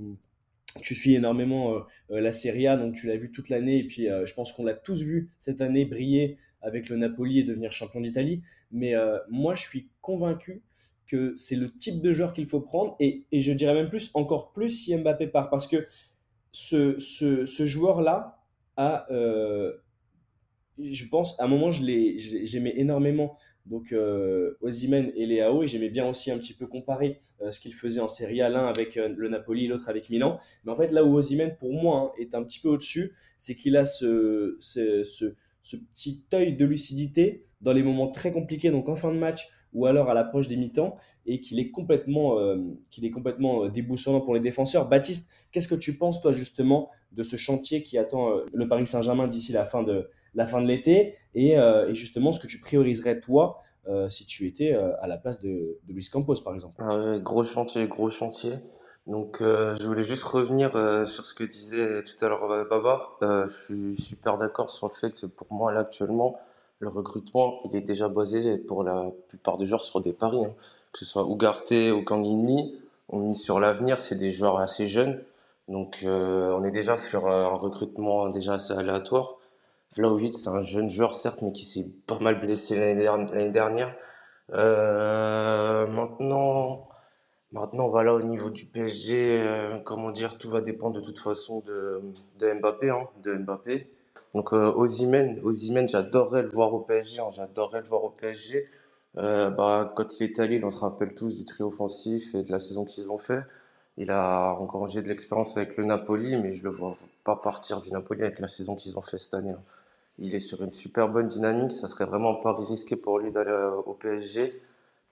tu suis énormément euh, euh, la Serie A, donc tu l'as vu toute l'année, et puis euh, je pense qu'on l'a tous vu cette année briller avec le Napoli et devenir champion d'Italie. Mais moi, je suis convaincu que c'est le type de joueur qu'il faut prendre, et, je dirais même plus, encore plus si Mbappé part, parce que ce joueur-là a, je pense, à un moment, je j'aimais énormément donc euh, et Léao, et j'aimais bien aussi un petit peu comparer euh, ce qu'il faisait en Serie A, l'un avec euh, le Napoli, l'autre avec Milan. Mais en fait, là où Ozymen, pour moi, hein, est un petit peu au-dessus, c'est qu'il a ce, ce, ce, ce, petit œil de lucidité dans les moments très compliqués, donc en fin de match ou alors à l'approche des mi-temps, et qu'il est complètement, euh, qu'il est complètement déboussolant pour les défenseurs. Baptiste, qu'est-ce que tu penses, toi, justement, de ce chantier qui attend le Paris Saint-Germain d'ici la fin de, la fin de l'été et, euh, et, justement ce que tu prioriserais toi euh, si tu étais euh, à la place de, Luis Campos, par exemple? Ah gros chantier, gros chantier. Donc, je voulais juste revenir sur ce que disait tout à l'heure Baba. Je suis super d'accord sur le fait que pour moi, là, actuellement, le recrutement, il est déjà basé pour la plupart des joueurs sur des paris. hein. Que ce soit Ugarte ou Kangini, on mise sur l'avenir, c'est des joueurs assez jeunes. Donc, on est déjà sur un recrutement déjà assez aléatoire. Vlahovic, c'est un jeune joueur, certes, mais qui s'est pas mal blessé l'année derni- l'année dernière. Euh, maintenant, maintenant, voilà, au niveau du PSG, euh, comment dire, tout va dépendre de toute façon de, Mbappé, hein, de Mbappé. Donc, euh, Osimhen, j'adorerais le voir au PSG, hein, j'adorerais le voir au PSG. Euh, bah, quand il est allé, on se rappelle tous du trio offensif et de la saison qu'ils ont fait. Il a engrangé de l'expérience avec le Napoli, mais je le vois pas partir du Napoli avec la saison qu'ils ont fait cette année. hein. Il est sur une super bonne dynamique, ça serait vraiment pari risqué pour lui d'aller euh, au PSG.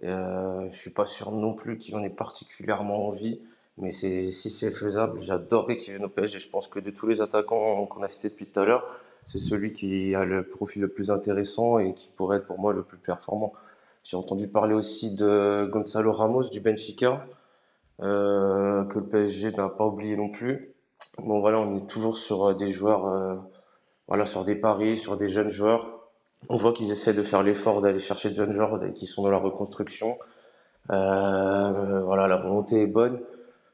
Et, euh, je suis pas sûr non plus qu'il en ait particulièrement envie, mais si c'est faisable, j'adorerais qu'il vienne au PSG. Je pense que de tous les attaquants qu'on a cités depuis tout à l'heure, c'est celui qui a le profil le plus intéressant et qui pourrait être pour moi le plus performant. J'ai entendu parler aussi de Gonzalo Ramos du Benfica, euh, que le PSG n'a pas oublié non plus. Bon voilà, on est toujours sur euh, des joueurs, voilà, sur des paris, sur des jeunes joueurs. On voit qu'ils essaient de faire l'effort d'aller chercher de jeunes joueurs qui sont dans la reconstruction. Euh, voilà, la volonté est bonne.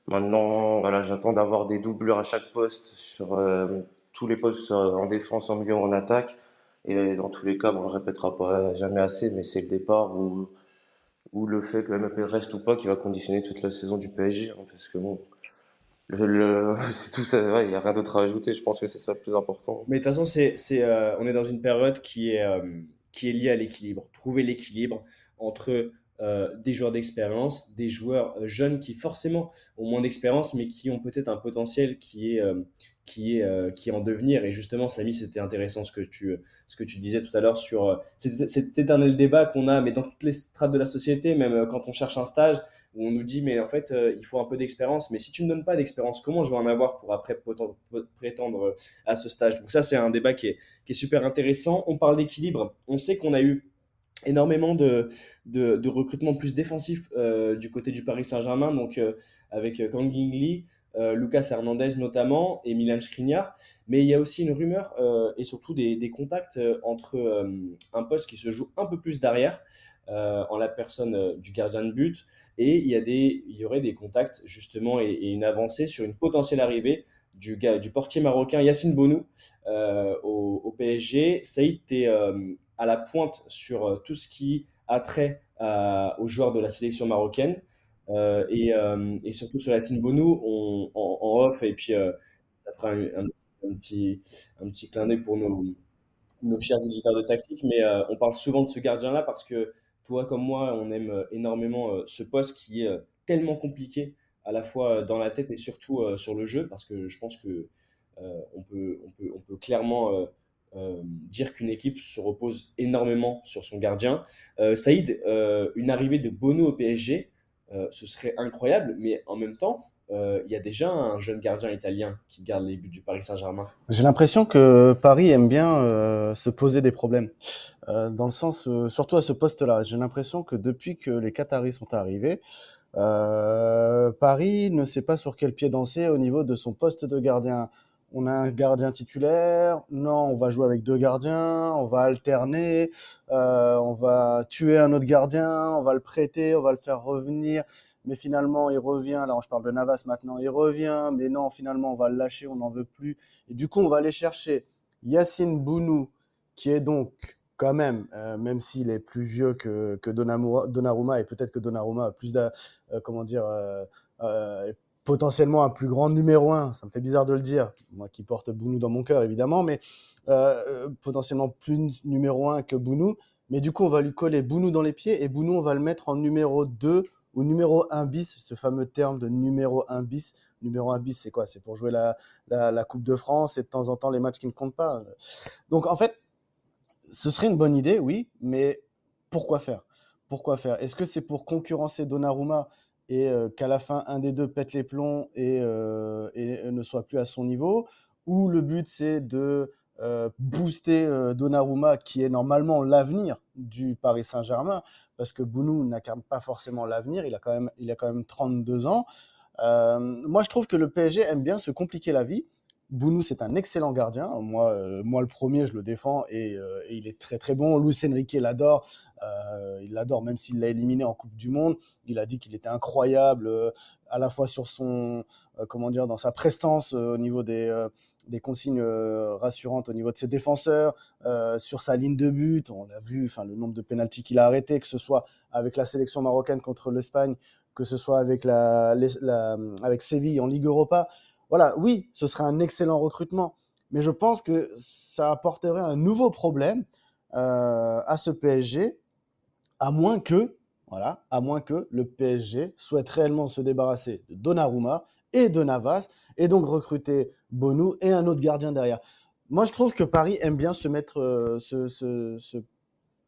Maintenant, voilà, j'attends d'avoir des doublures à chaque poste sur euh, tous les postes euh, en défense, en milieu, en attaque. Et dans tous les cas, on le répétera jamais assez, mais c'est le départ ou, le fait que Mbappé reste ou pas qui va conditionner toute la saison du PSG. hein, parce que bon, *laughs* c'est tout ça, il n'y a rien d'autre à ajouter. Je pense que c'est ça le plus important. Mais de toute façon, euh, on est dans une période euh, qui est liée à l'équilibre. Trouver l'équilibre entre euh, des joueurs d'expérience, des joueurs euh, jeunes qui forcément ont moins d'expérience, mais qui ont peut-être un potentiel qui est, euh, qui est, qui est en devenir. Et justement, Samy, c'était intéressant ce que tu, ce que tu disais tout à l'heure sur cet, éternel débat qu'on a, mais dans toutes les strates de la société, même quand on cherche un stage, où on nous dit, mais en fait, il faut un peu d'expérience. Mais si tu ne me donnes pas d'expérience, comment je vais en avoir pour après prétendre à ce stage? Donc ça, c'est un débat qui est, qui est super intéressant. On parle d'équilibre. On sait qu'on a eu énormément de, de, recrutement plus défensif euh, du côté du Paris Saint-Germain, donc euh, avec euh, Kang Lee, euh, Lucas Hernandez notamment et Milan Skriniar. Mais il y a aussi une rumeur et surtout des, contacts entre un poste qui se joue un peu plus derrière, en la personne du gardien de but, et il y, a des, il y aurait des contacts justement et, une avancée sur une potentielle arrivée du, portier marocain Yacine Bonou au, au PSG. Saïd, tu es à la pointe sur euh, tout ce qui a trait à- aux joueurs de la sélection marocaine. Euh, et, euh, surtout sur Yacine Bonou, on, en, en et puis euh, ça fera un, petit, un petit clin d'œil pour nos, nos chers éditeurs de tactique, mais euh, on parle souvent de ce gardien-là parce que toi comme moi, on aime euh, énormément euh, ce poste qui est euh, tellement compliqué à la fois euh, dans la tête et surtout euh, sur le jeu, parce que je pense que euh, on peut, on peut, on peut clairement euh, dire qu'une équipe se repose énormément sur son gardien. Euh, Saïd, euh, une arrivée de Bono au PSG, ce serait incroyable, mais en même temps, il y a déjà un jeune gardien italien qui garde les buts du Paris Saint-Germain. J'ai l'impression que Paris aime bien se poser des problèmes, dans le sens, surtout à ce poste-là. J'ai l'impression que depuis que les Qataris sont arrivés, Paris ne sait pas sur quel pied danser au niveau de son poste de gardien. On a un gardien titulaire, non, on va jouer avec deux gardiens, on va alterner, euh, on va tuer un autre gardien, on va le prêter, on va le faire revenir, mais finalement il revient, là je parle de Navas maintenant, il revient, mais non, finalement on va le lâcher, on n'en veut plus. Et du coup on va aller chercher Yacine Bounou, qui est donc quand même, euh, même s'il est plus vieux que, que Donnarumma, et peut-être que Donnarumma a plus de, euh, comment dire, potentiellement un plus grand numéro un, ça me fait bizarre de le dire, moi qui porte Bounou dans mon cœur évidemment, mais euh, euh, potentiellement plus numéro un que Bounou, mais du coup on va lui coller Bounou dans les pieds et Bounou on va le mettre en numéro 2 ou numéro 1 bis, ce fameux terme de numéro 1 bis. Numéro 1 bis, c'est quoi? C'est pour jouer la, la, la Coupe de France et de temps en temps les matchs qui ne comptent pas. Donc en fait, ce serait une bonne idée, oui, mais pourquoi faire? Pourquoi faire? Est-ce que c'est pour concurrencer Donnarumma et euh, qu'à la fin un des deux pète les plombs et, euh, et ne soit plus à son niveau Ou le but c'est de euh, booster Donnarumma, qui est normalement l'avenir du Paris Saint-Germain, parce que Bounou n'incarne pas forcément l'avenir, il, a quand même, il a quand même 32 ans. Moi, je trouve que le PSG aime bien se compliquer la vie. Bounou, c'est un excellent gardien. Moi, euh, moi, le premier, je le défends et, euh, et il est très très bon. Luis Enrique l'adore. Euh, il l'adore, même s'il l'a éliminé en Coupe du Monde. Il a dit qu'il était incroyable, à la fois sur son, comment dire, dans sa prestance au niveau des, des consignes rassurantes au niveau de ses défenseurs, sur sa ligne de but. On l'a vu, le nombre de pénalties qu'il a arrêté, que ce soit avec la sélection marocaine contre l'Espagne, que ce soit avec avec Séville en Ligue Europa. Voilà, oui, ce serait un excellent recrutement, mais je pense que ça apporterait un nouveau problème euh, à ce PSG, à moins que, voilà, à moins que le PSG souhaite réellement se débarrasser de Donnarumma et de Navas, et donc recruter Bonou et un autre gardien derrière. Moi, je trouve que Paris aime bien se mettre, euh, se,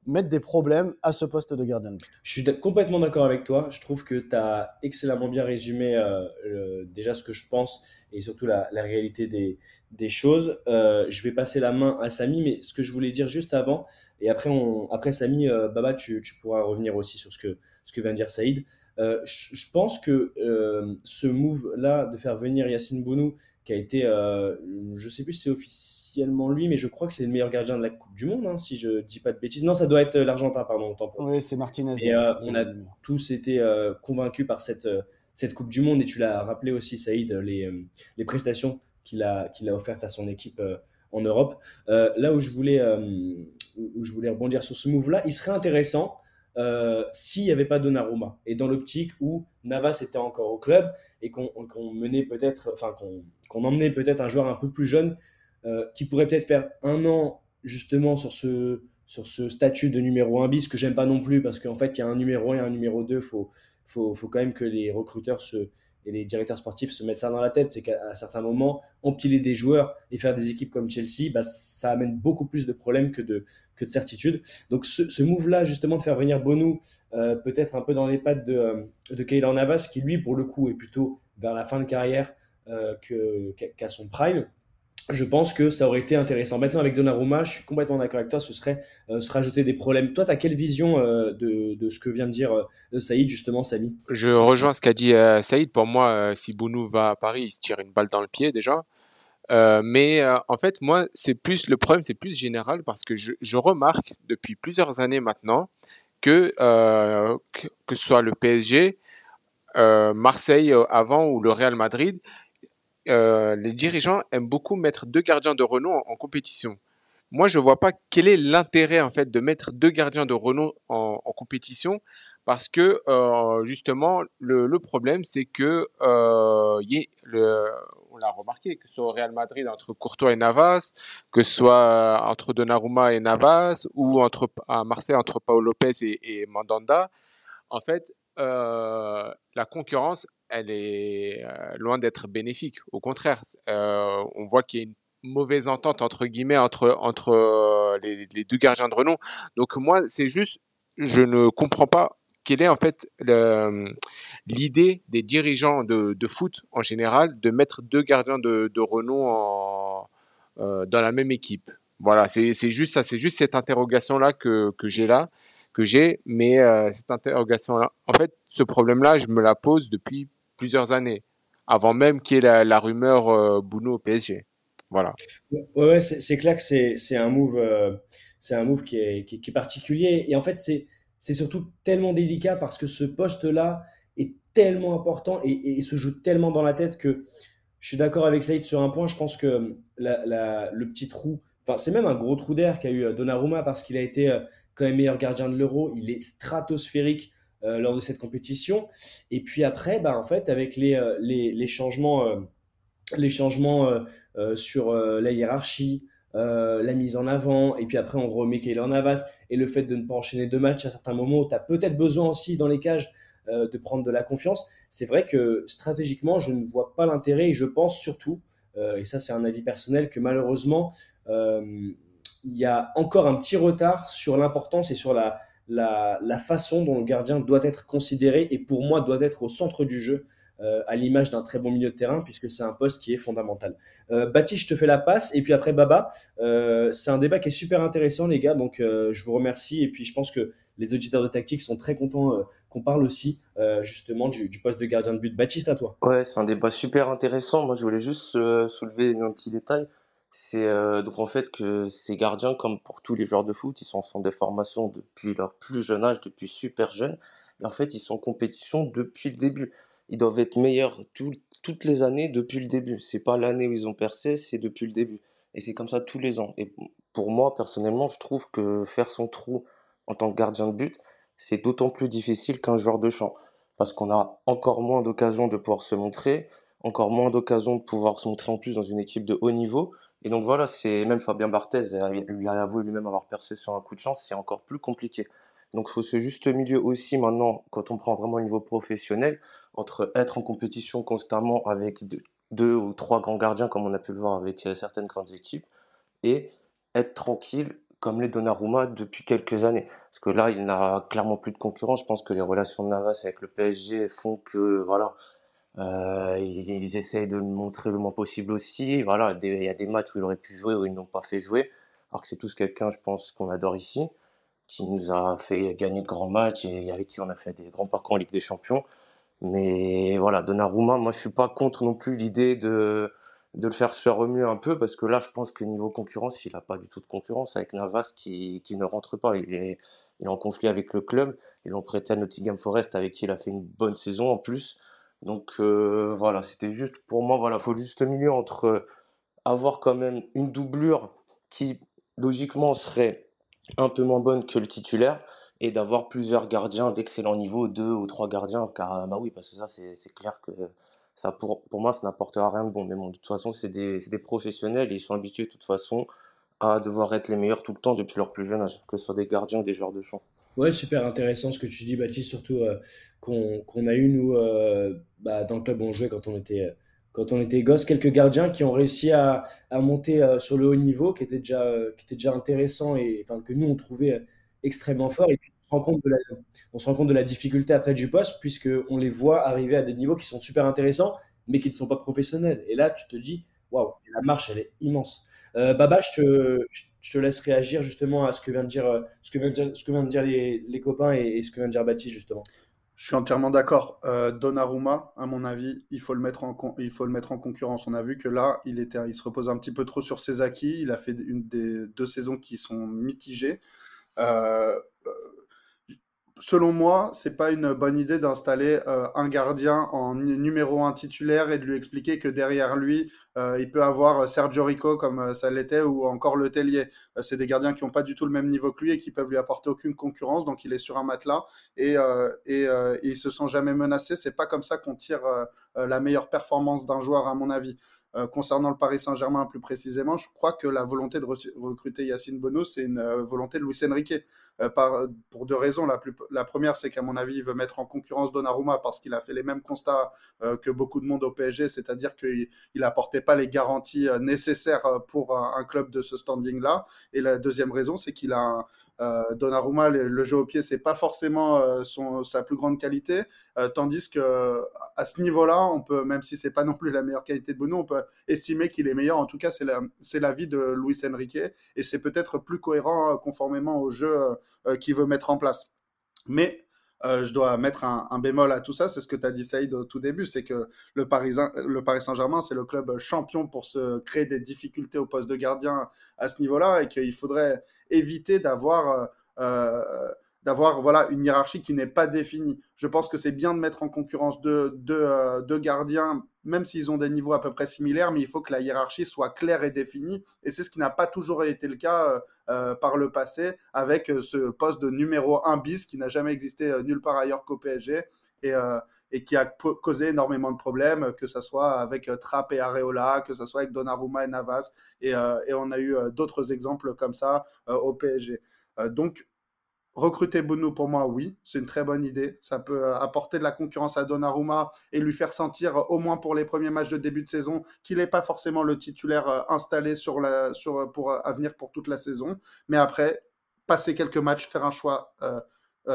mettre des problèmes à ce poste de gardien de but. Je suis complètement d'accord avec toi. Je trouve que tu as excellemment bien résumé euh, déjà ce que je pense et surtout la, réalité des, choses. Euh, je vais passer la main à Samy, mais ce que je voulais dire juste avant, et après, on, après Samy, euh, Baba, tu, tu pourras revenir aussi sur ce que, ce que vient de dire Saïd. Je, pense que ce move-là de faire venir Yacine Bounou, qui a été, euh, je sais plus si c'est officiellement lui, mais je crois que c'est le meilleur gardien de la Coupe du Monde, hein, si je dis pas de bêtises. Non, ça doit être l'Argentin, pardon, autant pour. Oui, c'est Martinez. Et euh, on a tous été euh, convaincus par cette, euh, cette Coupe du Monde, et tu l'as rappelé aussi, Saïd, les, euh, les prestations qu'il a, qu'il a offertes à son équipe euh, en Europe. Euh, là où je, voulais, euh, où où je voulais rebondir sur ce move-là, il serait intéressant euh, s'il n'y avait pas Donnarumma, et dans l'optique où Navas était encore au club, et qu'on menait peut-être, enfin qu'on qu'on emmenait peut-être un joueur un peu plus jeune, euh, qui pourrait peut-être faire un an justement sur ce, sur ce statut de numéro 1 bis que j'aime pas non plus parce qu'en fait il y a un numéro 1 et un numéro 2 faut, faut, faut quand même que les recruteurs se, et les directeurs sportifs se mettent ça dans la tête c'est qu'à certains moments empiler des joueurs et faire des équipes comme Chelsea bah, ça amène beaucoup plus de problèmes que de, que de certitude donc ce, ce move là justement de faire venir Bonou euh, peut-être un peu dans les pattes de, euh, de Keylor Navas qui lui pour le coup est plutôt vers la fin de carrière euh, qu'à son prime je pense que ça aurait été intéressant. Maintenant, avec Donnarumma, je suis complètement d'accord avec toi, ce serait euh, se rajouter des problèmes. Toi, tu as quelle vision euh, de, ce que vient de dire euh, Saïd, justement, Samy? Je rejoins ce qu'a dit Saïd. Pour moi, si Bounou va à Paris, il se tire une balle dans le pied déjà. Mais en fait, moi, c'est plus le problème, c'est plus général parce que je, remarque depuis plusieurs années maintenant que que, que ce soit le PSG, Marseille avant ou le Real Madrid, euh, les dirigeants aiment beaucoup mettre deux gardiens de renom en, compétition. Moi, je vois pas quel est l'intérêt en fait de mettre deux gardiens de renom en, compétition parce que euh, justement le, problème c'est que euh, on l'a remarqué que ce soit au Real Madrid entre Courtois et Navas, que ce soit entre Donnarumma et Navas ou à Marseille entre Paul Lopez et, Mandanda, en fait la concurrence elle est euh, loin d'être bénéfique. Au contraire, euh, on voit qu'il y a une mauvaise entente entre guillemets entre entre euh, les, deux gardiens de renom. Donc moi, c'est juste, je ne comprends pas quelle est en fait le- l'idée des dirigeants de, foot en général de mettre deux gardiens de, renom en, dans la même équipe. Voilà, c'est juste ça, c'est juste cette interrogation là que que j'ai là, que j'ai, mais cette interrogation là, en fait, ce problème là, je me la pose depuis plusieurs années, avant même qu'il y ait la, rumeur euh, au PSG. Voilà. Ouais, c'est clair que c'est un move, euh, c'est un move qui est, qui, est particulier. Et en fait, c'est surtout tellement délicat parce que ce poste-là est tellement important et, se joue tellement dans la tête que je suis d'accord avec Saïd sur un point. Je pense que le petit trou, c'est même un gros trou d'air qu'a eu euh, Donnarumma parce qu'il a été euh, quand même meilleur gardien de l'Euro. Il est stratosphérique euh, lors de cette compétition. Et puis après, bah, en fait, avec les, euh, les, changements. euh, les changements sur la hiérarchie, la mise en avant, et puis après on remet Keylor Navas, et le fait de ne pas enchaîner deux matchs à certains moments où tu as peut-être besoin aussi dans les cages de prendre de la confiance, c'est vrai que stratégiquement, je ne vois pas l'intérêt, et je pense surtout, et ça c'est un avis personnel, que malheureusement, il y a encore un petit retard sur l'importance et sur la, la, façon dont le gardien doit être considéré, et pour moi doit être au centre du jeu euh, à l'image d'un très bon milieu de terrain, puisque c'est un poste qui est fondamental. Euh, Baptiste, je te fais la passe, et puis après Baba, euh, c'est un débat qui est super intéressant, les gars, donc euh, je vous remercie, et puis je pense que les auditeurs de tactique sont très contents qu'on parle aussi justement du, du poste de gardien de but. Baptiste, à toi. Ouais, c'est un débat super intéressant. Moi, je voulais juste soulever un petit détail. C'est donc en fait que ces gardiens, comme pour tous les joueurs de foot, ils sont en centre de formation depuis leur plus jeune âge, depuis super jeune. Et en fait, ils sont en compétition depuis le début. Ils doivent être meilleurs tout- toutes les années depuis le début. C'est pas l'année où ils ont percé, c'est depuis le début. Et c'est comme ça tous les ans. Et pour moi, personnellement, je trouve que faire son trou en tant que gardien de but, c'est d'autant plus difficile qu'un joueur de champ. Parce qu'on a encore moins d'occasions de pouvoir se montrer, encore moins d'occasions de pouvoir se montrer en plus dans une équipe de haut niveau. Et donc voilà, c'est même Fabien Barthez euh, lui a avoué lui-même avoir percé sur un coup de chance, c'est encore plus compliqué. Donc il faut ce juste milieu aussi maintenant, quand on prend vraiment le niveau professionnel, entre être en compétition constamment avec deux, deux ou trois grands gardiens, comme on a pu le voir avec euh, certaines grandes équipes, et être tranquille comme les Donnarumma depuis quelques années. Parce que là, il n'a clairement plus de concurrence. Je pense que les relations de Navas avec le PSG font que, voilà, euh, ils, essayent de le montrer le moins possible aussi. Voilà, il y a des matchs où il aurait pu jouer, où ils n'ont pas fait jouer. Alors que c'est tous quelqu'un, je pense, qu'on adore ici, qui nous a fait gagner de grands matchs et avec qui on a fait des grands parcours en Ligue des Champions. Mais voilà, Donnarumma, moi je suis pas contre non plus l'idée de, de le faire se remuer un peu parce que là je pense que niveau concurrence, il a pas du tout de concurrence avec Navas qui, qui ne rentre pas. Il est, il est en conflit avec le club. Ils l'ont prêté à Nottingham Forest avec qui il a fait une bonne saison en plus. Donc euh, voilà, c'était juste pour moi, voilà, faut juste milieu entre euh, avoir quand même une doublure qui logiquement serait un peu moins bonne que le titulaire et d'avoir plusieurs gardiens d'excellent niveau, deux ou trois gardiens, car euh, bah oui, parce que ça c'est clair que ça pour, pour moi ça n'apportera rien de bon. Mais bon, de toute façon, c'est des, des professionnels et ils sont habitués de toute façon à devoir être les meilleurs tout le temps depuis leur plus jeune âge, que ce soit des gardiens ou des joueurs de champ. Ouais, super intéressant ce que tu dis, Baptiste, surtout qu'on a eu, nous, euh, bah, dans le club où on jouait quand on était, quand on était gosse, quelques gardiens qui ont réussi à, monter euh, sur le haut niveau, qui étaient déjà, euh, qui étaient déjà intéressants et enfin, que nous, on trouvait extrêmement forts. Et puis, on se rend compte de la, on se rend compte de la difficulté après du poste, puisqu'on les voit arriver à des niveaux qui sont super intéressants, mais qui ne sont pas professionnels. Et là, tu te dis, waouh, la marche, elle est immense. Euh, Baba, je te, je te laisse réagir justement à ce que vient de dire, ce que vient de dire, ce que vient de dire les, les copains et, et ce que vient de dire Baptiste justement. Je suis entièrement d'accord. Euh, Donnarumma, à mon avis, il faut le mettre en il faut le mettre en concurrence. On a vu que là, il était, il se repose un petit peu trop sur ses acquis. Il a fait une des deux saisons qui sont mitigées. Euh, selon moi, c'est pas une bonne idée d'installer euh, un gardien en nu- numéro un titulaire et de lui expliquer que derrière lui, euh, il peut avoir euh, Sergio Rico comme ça l'était ou encore Le Tellier. C'est des gardiens qui n'ont pas du tout le même niveau que lui et qui peuvent lui apporter aucune concurrence. Donc il est sur un matelas et, et, et il se sent jamais menacé. C'est pas comme ça qu'on tire la meilleure performance d'un joueur, à mon avis. Euh, concernant le Paris Saint-Germain plus précisément, je crois que la volonté de re- recruter Yacine Bono, c'est une euh, volonté de Luis Enrique, euh, par, pour deux raisons. La, plus, la première, c'est qu'à mon avis, il veut mettre en concurrence Donnarumma parce qu'il a fait les mêmes constats euh, que beaucoup de monde au PSG, c'est-à-dire qu'il n'apportait pas les garanties euh, nécessaires euh, pour un, un club de ce standing-là. Et la deuxième raison, c'est qu'il a un, euh, Donnarumma, le, le, jeu au pied, c'est pas forcément euh, son, sa plus grande qualité, euh, tandis que à ce niveau-là, on peut, même si c'est pas *laughs* non plus la meilleure qualité de Bono, on peut estimer qu'il est meilleur. En tout cas, c'est la, c'est l'avis de Luis Enrique, et c'est peut-être plus cohérent euh, conformément au jeu euh, qu'il veut mettre en place. Mais euh, je dois mettre un, bémol à tout ça, c'est ce que tu as dit Saïd au tout début, c'est que le Paris, le Paris Saint-Germain, c'est le club champion pour se créer des difficultés au poste de gardien à ce niveau-là, et qu'il faudrait éviter d'avoir euh, d'avoir voilà une hiérarchie qui n'est pas définie. Je pense que c'est bien de mettre en concurrence deux, euh, deux gardiens, même s'ils ont des niveaux à peu près similaires, mais il faut que la hiérarchie soit claire et définie. Et c'est ce qui n'a pas toujours été le cas euh, par le passé avec ce poste de numéro 1 bis qui n'a jamais existé euh, nulle part ailleurs qu'au PSG et, euh, qui a causé énormément de problèmes, que ce soit avec Trapp et Areola, que ce soit avec Donnarumma et Navas. Et, euh, on a eu d'autres exemples comme ça euh, au PSG. donc, Recruter Bono, pour moi, oui, c'est une très bonne idée. Ça peut euh, apporter de la concurrence à Donnarumma et lui faire sentir, euh, au moins pour les premiers matchs de début de saison, qu'il n'est pas forcément le titulaire euh, installé pour, à venir pour toute la saison. Mais après, passer quelques matchs, faire un choix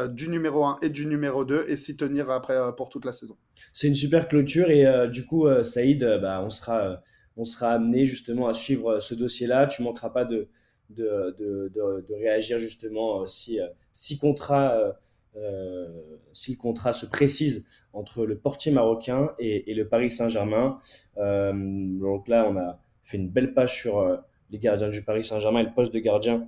du numéro 1 et du numéro 2 et s'y tenir après pour toute la saison. C'est une super clôture et du coup, Saïd, bah, on, sera, on sera amené justement à suivre ce dossier-là. Tu manqueras pas de, de, réagir justement si, si contrat euh, si le contrat se précise entre le portier marocain et, le Paris Saint-Germain. Euh, donc là, on a fait une belle page sur euh, les gardiens du Paris Saint-Germain et le poste de gardien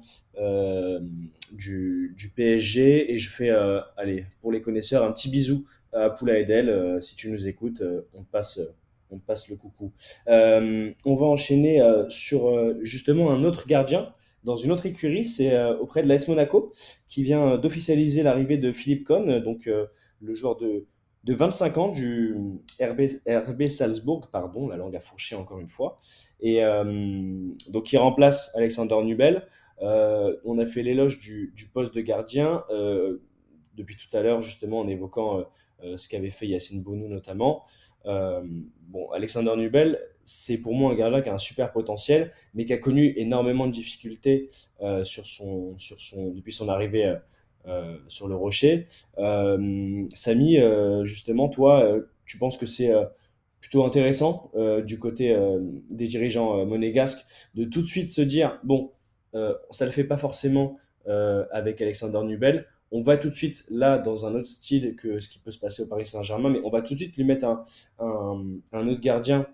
du, PSG. Et je fais, allez, pour les connaisseurs, un petit bisou à Poula Edel. si tu nous écoutes, on passe on passe le coucou. on va enchaîner sur justement un autre gardien dans une autre écurie, c'est euh, auprès de l'AS Monaco, qui vient d'officialiser l'arrivée de Philippe Cohn, donc euh, le joueur de, de 25 ans du RB, RB Salzbourg, pardon, la langue a fourché encore une fois, et euh, donc il remplace Alexander Nubel. on a fait l'éloge du, du, poste de gardien depuis tout à l'heure, justement en évoquant ce qu'avait fait Yacine Bounou notamment. bon, Alexander Nubel, c'est pour moi un gardien qui a un super potentiel, mais qui a connu énormément de difficultés euh, sur son, sur son, depuis son arrivée euh, euh, sur le rocher. Samy, justement, toi, tu penses que c'est plutôt intéressant du côté des dirigeants monégasques de tout de suite se dire, bon, ça ne le fait pas forcément avec Alexander Nubel, on va tout de suite là dans un autre style que ce qui peut se passer au Paris Saint-Germain, mais on va tout de suite lui mettre un, un autre gardien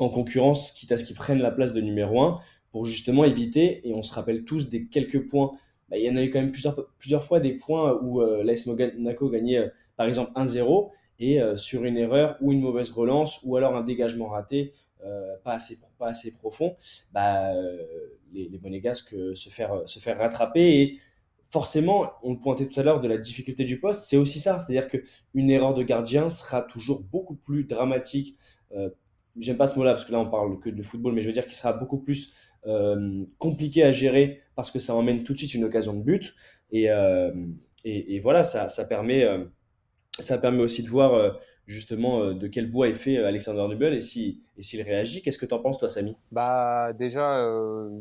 en concurrence, quitte à ce qu'ils prennent la place de numéro 1, pour justement éviter, et on se rappelle tous des quelques points, bah, il y en a eu quand même plusieurs, plusieurs fois des points où euh, l'AS gagnait euh, par exemple 1-0, et euh, sur une erreur ou une mauvaise relance, ou alors un dégagement raté, pas, assez, pas assez profond, bah, les, les Monégasques se faire, se faire rattraper, et forcément, on le pointait tout à l'heure de la difficulté du poste, c'est aussi ça, c'est-à-dire qu'une erreur de gardien sera toujours beaucoup plus dramatique j'aime pas ce mot-là parce que là on parle que de football, mais je veux dire qu'il sera beaucoup plus euh, compliqué à gérer parce que ça emmène tout de suite une occasion de but. Et, euh, et, voilà, ça, ça permet, euh, ça permet aussi de voir justement de quel bois est fait Alexander Nubel et s'il et s'il réagit. Qu'est-ce que tu en penses, toi, Samy? Bah, Déjà,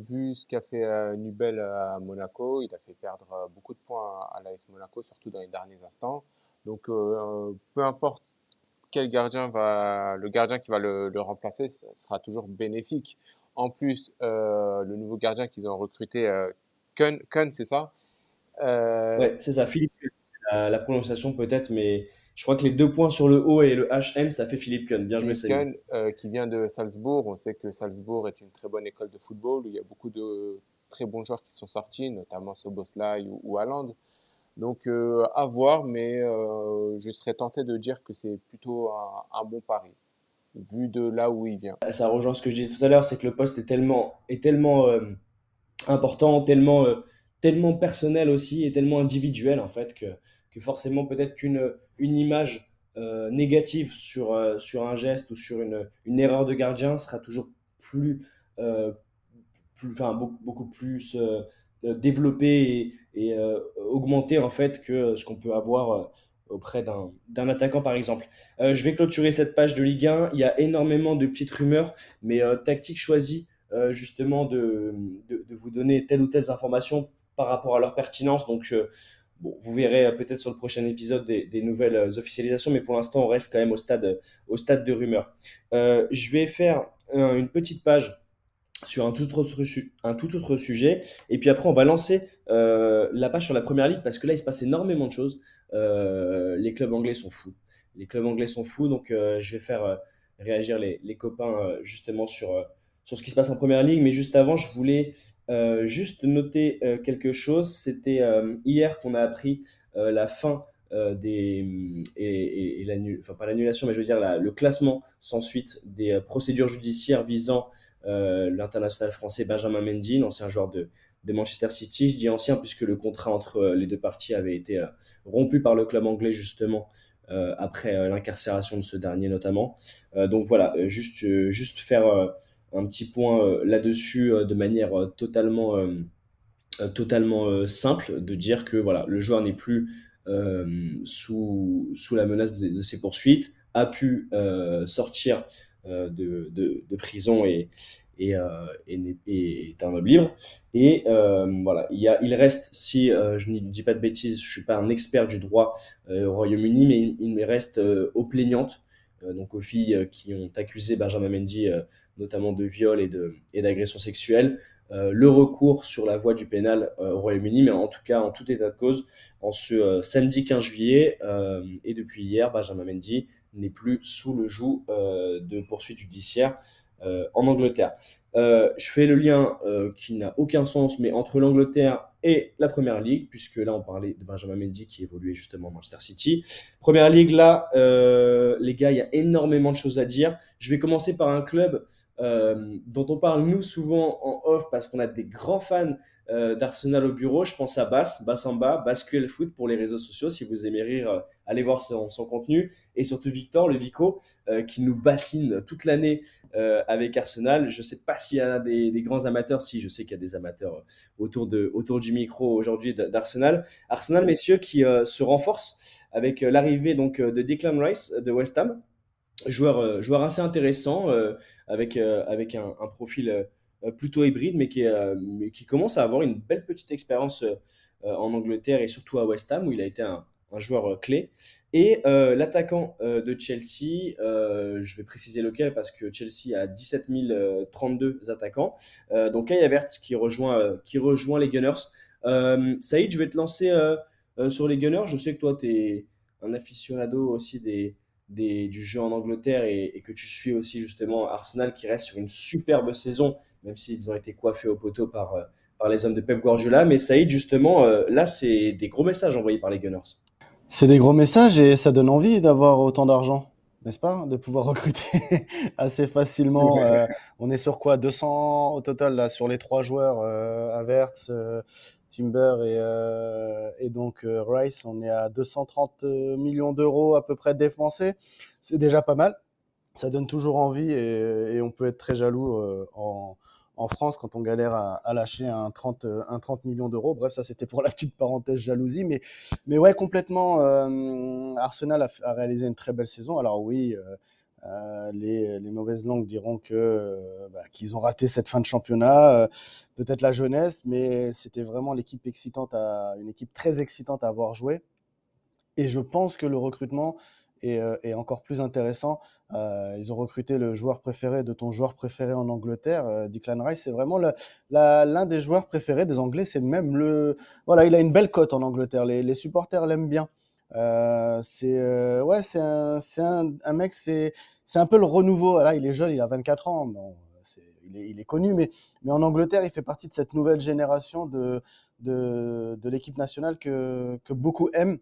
vu ce qu'a fait Nubel à Monaco, il a fait perdre beaucoup de points à l'AS Monaco, surtout dans les derniers instants. Donc, peu importe quel gardien va, le gardien qui va le, le remplacer sera toujours bénéfique. En plus, euh, le nouveau gardien qu'ils ont recruté, euh, Kun, c'est ça? Euh... Ouais, c'est ça, Philippe la, la, prononciation peut-être, mais je crois que les deux points sur le O et le HN, ça fait Philippe Kun. Bien joué, Kun, euh, qui vient de Salzbourg. On sait que Salzbourg est une très bonne école de football où il y a beaucoup de très bons joueurs qui sont sortis, notamment Soboslai ou, ou Haaland. Donc euh, à voir, mais euh, je serais tenté de dire que c'est plutôt un, bon pari, vu de là où il vient. Ça rejoint ce que je disais tout à l'heure, c'est que le poste est tellement, est tellement euh, important, tellement, tellement personnel aussi, et tellement individuel en fait, que, que forcément peut-être qu'une une image négative sur, sur un geste ou sur une, une erreur de gardien sera toujours plus, plus enfin, beaucoup, beaucoup plus développée et, et augmenter en fait que ce qu'on peut avoir euh, auprès d'un attaquant par exemple. Euh, je vais clôturer cette page de Ligue 1. Il y a énormément de petites rumeurs, mais euh, Tactique choisit justement de, de, vous donner telle ou telle information par rapport à leur pertinence. Donc bon, vous verrez peut-être sur le prochain épisode des, des nouvelles officialisations, mais pour l'instant on reste quand même au stade, au stade de rumeurs. je vais faire une petite page sur un tout, autre, un tout autre sujet. Et puis après, on va lancer euh, la page sur la première ligue parce que là, il se passe énormément de choses. Euh, les clubs anglais sont fous. Les clubs anglais sont fous, donc euh, je vais faire réagir les, les copains justement sur, sur ce qui se passe en première ligue. Mais juste avant, je voulais juste noter quelque chose. C'était hier qu'on a appris la fin des et, et, enfin pas l'annulation mais je veux dire le classement sans suite des procédures judiciaires visant euh, l'international français Benjamin Mendy, l'ancien joueur de, Manchester City. Je dis ancien puisque le contrat entre euh, les deux parties avait été euh, rompu par le club anglais justement après l'incarcération de ce dernier notamment. donc voilà, juste, juste faire un petit point là-dessus de manière totalement, totalement simple, de dire que voilà, le joueur n'est plus sous, sous la menace de, de, ses poursuites, a pu sortir euh, de, prison et, est, un homme libre. Et voilà, il, reste, si je ne dis pas de bêtises, je suis pas un expert du droit au Royaume-Uni, mais il, me reste aux plaignantes, donc aux filles qui ont accusé Benjamin Mendy notamment de viol et d'agression sexuelle, euh, le recours sur la voie du pénal euh, au Royaume-Uni, mais en tout cas, en tout état de cause, en ce euh, samedi 15 juillet et depuis hier, Benjamin Mendy n'est plus sous le joug de poursuite judiciaire en Angleterre. je fais le lien qui n'a aucun sens, mais entre l'Angleterre et la Première Ligue, puisque là on parlait de Benjamin Mendy qui évoluait justement à Manchester City. Première Ligue, là, les gars, il y a énormément de choses à dire. Je vais commencer par un club euh, dont on parle nous souvent en off parce qu'on a des grands fans euh, d'Arsenal au bureau. Je pense à Bass, Bass en bas, Basquel Foot pour les réseaux sociaux. Si vous aimez rire, euh, allez voir son, contenu. Et surtout Victor, le Vico, qui nous bassine toute l'année avec Arsenal. Je ne sais pas s'il y a des, grands amateurs. Si, je sais qu'il y a des amateurs autour, autour du micro aujourd'hui d'Arsenal. Arsenal, messieurs, qui se renforce avec l'arrivée donc de Declan Rice de West Ham. Joueur, joueur assez intéressant avec, euh, avec un, profil euh, plutôt hybride, mais qui, euh, mais qui commence à avoir une belle petite expérience en Angleterre et surtout à West Ham, où il a été un, joueur clé. Et l'attaquant de Chelsea, je vais préciser lequel parce que Chelsea a 17 032 attaquants. donc Kai qui rejoint, qui rejoint les Gunners. Saïd, je vais te lancer sur les Gunners. Je sais que toi, tu es un aficionado aussi des, du jeu en Angleterre et, que tu suis aussi justement Arsenal qui reste sur une superbe saison, même s'ils ont été coiffés au poteau par, euh, par les hommes de Pep Guardiola. Mais Saïd, justement, euh, là, c'est des gros messages envoyés par les Gunners. C'est des gros messages et ça donne envie d'avoir autant d'argent, n'est-ce pas De pouvoir *laughs* recruter assez facilement. Euh, on est sur quoi? 200 au total là, sur les trois joueurs, Averts, Timber et, euh, donc euh, Rice, on est à 230 euh, millions d'euros à peu près dépensés. C'est déjà pas mal. Ça donne toujours envie et, on peut être très jaloux en, France quand on galère à, lâcher un 30, un 30 millions d'euros. Bref, ça c'était pour la petite parenthèse jalousie. Mais, mais ouais, complètement, Arsenal a, réalisé une très belle saison. Alors oui, les, les, mauvaises langues diront que euh, bah, qu'ils ont raté cette fin de championnat, euh, peut-être la jeunesse, mais c'était vraiment l'équipe excitante, à, une équipe très excitante à avoir joué. Et je pense que le recrutement est, est encore plus intéressant. ils ont recruté le joueur préféré de ton joueur préféré en Angleterre, Declan Rice. C'est vraiment l'un des joueurs préférés des Anglais. C'est même le voilà, il a une belle cote en Angleterre. Les, les supporters l'aiment bien. Euh, c'est euh, ouais, c'est un, mec, c'est un peu le renouveau. Là, il est jeune, il a 24 ans. Il, est, connu, mais, en Angleterre, il fait partie de cette nouvelle génération de, l'équipe nationale que, beaucoup aiment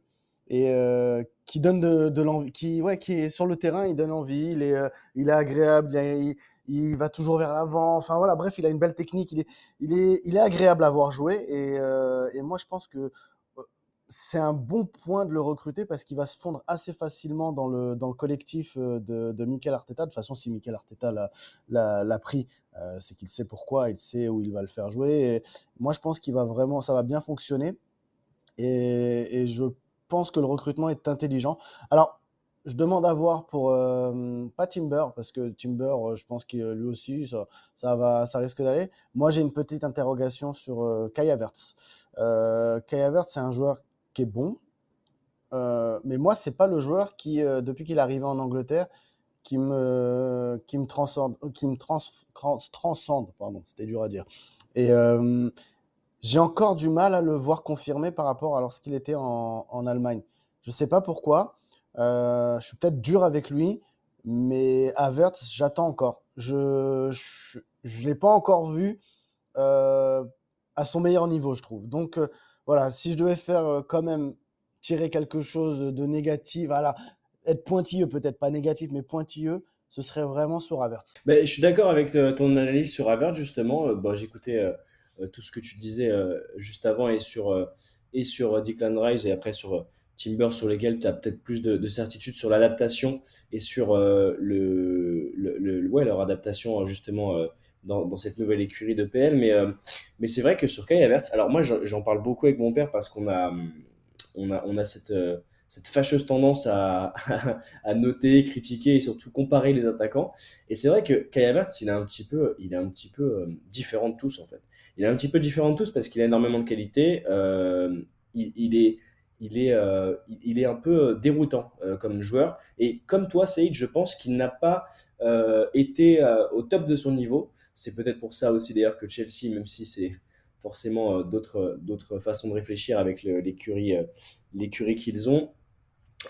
et euh, qui donne de, l'envie, qui, est sur le terrain, il donne envie, il est, agréable, il, va toujours vers l'avant. Enfin voilà, bref, il a une belle technique, il est, agréable à voir jouer. Et moi, je pense que c'est un bon point de le recruter parce qu'il va se fondre assez facilement dans le, dans le collectif euh, de, de Michael Arteta. De toute façon, si Michael Arteta l'a pris, euh, c'est qu'il sait pourquoi, il sait où il va le faire jouer. Moi, je pense qu'il va vraiment, ça va bien fonctionner. Et, je pense que le recrutement est intelligent. Alors, je demande à voir pour euh, pas Timber parce que Timber, je pense qu'il lui aussi ça, ça, va, ça risque d'aller. Moi, j'ai une petite interrogation sur euh, Kai Havertz. Kai Havertz, c'est un joueur bon. Euh, mais moi, c'est pas le joueur qui, euh, depuis qu'il est arrivé en Angleterre, qui me, qui me transcende, qui me trans, transcende, pardon, c'était dur à dire. Et euh, j'ai encore du mal à le voir confirmer par rapport à lorsqu'il était en, en, Allemagne. Je sais pas pourquoi. Je suis peut-être dur avec lui, mais Havertz, j'attends encore. Je, je, je l'ai pas encore vu à son meilleur niveau, je trouve. Donc voilà, si je devais faire quand même tirer quelque chose de négatif, voilà, être pointilleux, peut-être pas négatif, mais pointilleux, ce serait vraiment sur Avert. Mais je suis d'accord avec ton analyse sur Avert, justement. Bon, J'écoutais tout ce que tu disais juste avant et sur, et sur Declan Rice et après sur Timber, sur lesquels tu as peut-être plus de, certitude sur l'adaptation et sur le, le, le, ouais, leur adaptation justement dans, cette nouvelle écurie de PL. Mais, euh, mais c'est vrai que sur Kai Havertz, alors moi j'en parle beaucoup avec mon père parce qu'on a, on a, on a cette, euh, cette fâcheuse tendance à, *laughs* à, noter, critiquer et surtout comparer les attaquants. Et c'est vrai que Kai Havertz, il est un petit peu, il est un petit peu euh, différent de tous en fait. Il est un petit peu différent de tous parce qu'il a énormément de qualité. Euh, il, est, il est, euh, il est un peu déroutant euh, comme joueur. Et comme toi, Saïd, je pense qu'il n'a pas euh, été au top de son niveau. C'est peut-être pour ça aussi d'ailleurs que Chelsea, même si c'est forcément d'autres, d'autres façons de réfléchir avec l'écurie, qu'ils ont,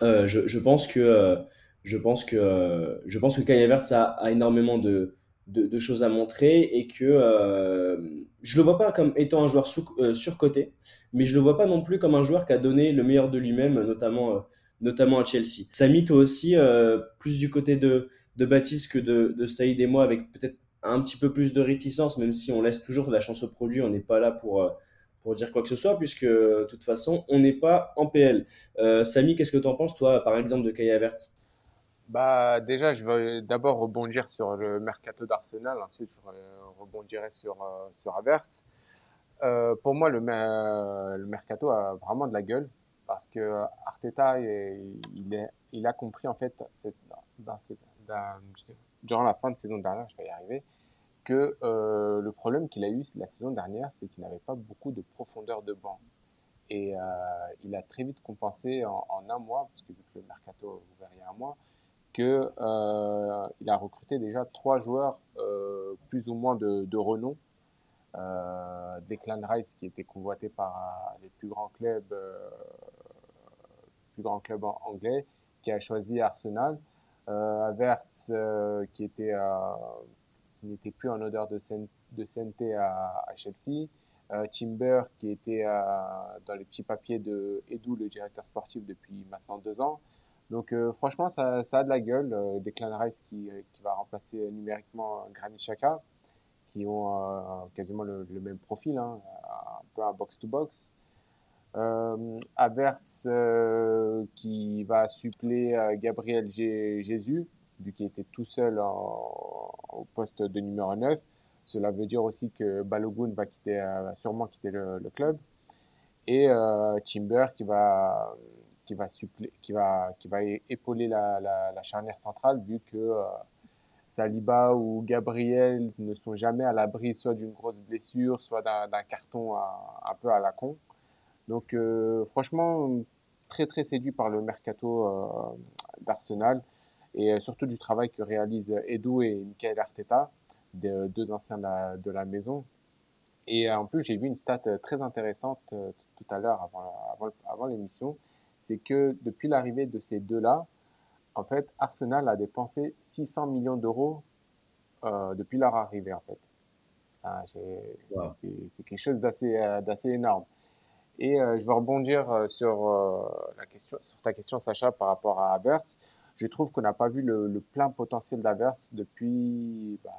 je, je, pense que je pense que je que Kai Havertz a, a énormément de, de, choses à montrer et que euh, je le vois pas comme étant un joueur sous, euh, surcoté, mais je le vois pas non plus comme un joueur qui a donné le meilleur de lui-même, notamment, euh, notamment à Chelsea. Samy, toi aussi, euh, plus du côté de, de Baptiste que de, de Saïd et moi, avec peut-être un petit peu plus de réticence, même si on laisse toujours la chance au produit, on n'est pas là pour, pour dire quoi que ce soit, puisque de toute façon, on n'est pas en PL. Samy, qu'est-ce que tu en penses, toi, par exemple, de Havertz? Bah, déjà, je vais d'abord rebondir sur le mercato d'Arsenal, ensuite je rebondirai sur, euh, sur. Euh, pour moi, le, mercato a vraiment de la gueule parce que Arteta, il, il a compris en fait durant la fin de saison dernière, je vais y arriver, que euh, le problème qu'il a eu la saison dernière, c'est qu'il n'avait pas beaucoup de profondeur de banc. Et il a très vite compensé en, un mois, parce que vu que le mercato vous verriez un mois, que euh, a recruté déjà trois joueurs euh, plus ou moins de, renom. Euh, Declan Rice qui était convoité par les plus grands clubs, anglais, qui a choisi Arsenal. Euh, Havertz qui était qui n'était plus en odeur de, de à, Chelsea. Euh, Timber qui était euh, dans les petits papiers de Edu, le directeur sportif, depuis maintenant deux ans. Donc euh, franchement, ça, a de la gueule. Euh, Declan Rice qui, qui va remplacer numériquement Granit Xhaka, qui ont euh, quasiment le, même profil, hein, un peu un box-to-box. Euh, Havertz euh, qui va suppléer Gabriel Jésus, vu qu'il était tout seul au poste de numéro 9. Cela veut dire aussi que Balogun va, quitter, sûrement quitter le, le club. Et Timber qui va qui va, qui va, qui va épauler la, la, charnière centrale vu que euh, Saliba ou Gabriel ne sont jamais à l'abri soit d'une grosse blessure, soit d'un carton un peu à la con. Donc euh, franchement, très très séduit par le mercato euh, d'Arsenal et surtout du travail que réalisent Edu et Michael Arteta, de, deux anciens de la, maison. Et en plus, j'ai vu une stat très intéressante tout à l'heure avant l'émission c'est que depuis l'arrivée de ces deux-là, en fait, Arsenal a dépensé 600 millions d'euros euh, depuis leur arrivée, en fait. Wow. C'est quelque chose d'assez euh, énorme. Et euh, je vais rebondir sur, la question, sur ta question, Sacha, par rapport à Havertz. Je trouve qu'on n'a pas vu le, le, plein potentiel d'Havertz depuis, bah,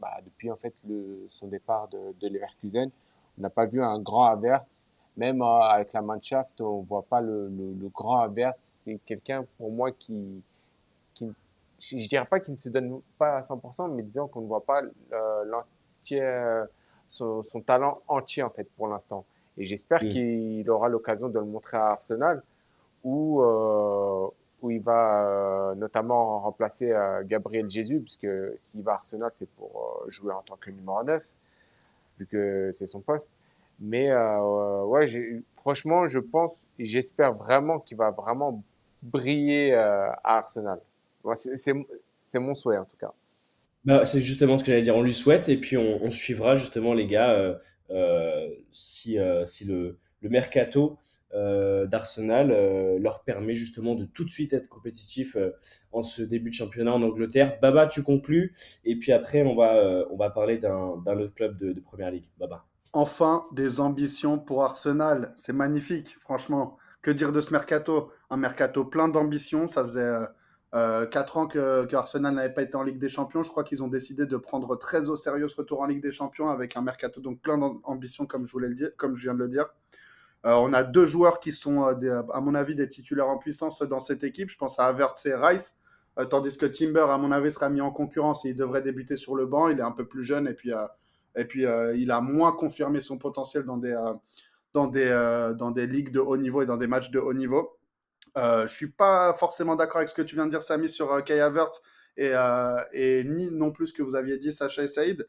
bah, depuis en fait le, son départ de, de Leverkusen. On n'a pas vu un grand Havertz même euh, avec la Mannschaft, on voit pas le, le, le grand Havertz. C'est quelqu'un pour moi qui, qui, je dirais pas qu'il ne se donne pas à 100%, mais disons qu'on ne voit pas l'entier, son, son, talent entier en fait pour l'instant. Et j'espère mmh. qu'il aura l'occasion de le montrer à Arsenal, où euh, où il va euh, notamment remplacer euh, Gabriel Jesus, puisque s'il va à Arsenal, c'est pour euh, jouer en tant que numéro 9, vu que c'est son poste. Mais euh, ouais, franchement, je pense j'espère vraiment qu'il va vraiment briller euh, à Arsenal. C'est mon souhait en tout cas. Bah, c'est justement ce que j'allais dire. On lui souhaite et puis on, suivra justement les gars euh, euh si, euh, si le, le mercato euh, d'Arsenal leur permet justement de tout de suite être compétitif en ce début de championnat en Angleterre. Baba, tu conclus et puis après on va, on va parler d'un autre club de, de Première Ligue. Baba enfin des ambitions pour Arsenal. C'est magnifique, franchement. Que dire de ce mercato? Un mercato plein d'ambitions. Ça faisait euh, euh, 4 ans que, Arsenal n'avait pas été en Ligue des Champions. Je crois qu'ils ont décidé de prendre très au sérieux ce retour en Ligue des Champions avec un mercato donc plein d'ambitions, comme je comme je viens de le dire. Euh, on a deux joueurs qui sont, euh, à mon avis, des titulaires en puissance dans cette équipe. Je pense à Havertz et Rice. Euh, tandis que Timber, à mon avis, sera mis en concurrence et il devrait débuter sur le banc. Il est un peu plus jeune et puis et puis, euh, il a moins confirmé son potentiel dans des, euh, dans, des, euh, dans des ligues de haut niveau et dans des matchs de haut niveau. Je suis pas forcément d'accord avec ce que tu viens de dire, Samy, sur Kai Havertz et, ni non plus ce que vous aviez dit, Sacha et Saïd.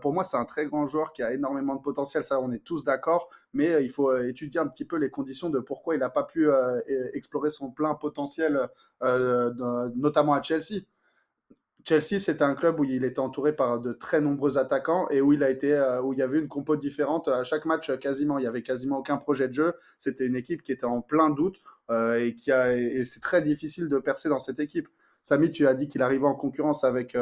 Pour moi, c'est un très grand joueur qui a énormément de potentiel, ça on est tous d'accord, mais il faut étudier un petit peu les conditions de pourquoi il n'a pas pu e- explorer son plein potentiel, notamment à Chelsea. Chelsea, c'était un club où il était entouré par de très nombreux attaquants et où il euh, y avait une compo différente à chaque match euh, quasiment. Il y avait quasiment aucun projet de jeu. C'était une équipe qui était en plein doute euh, et c'est très difficile de percer dans cette équipe. Samy, tu as dit qu'il arrivait en concurrence avec,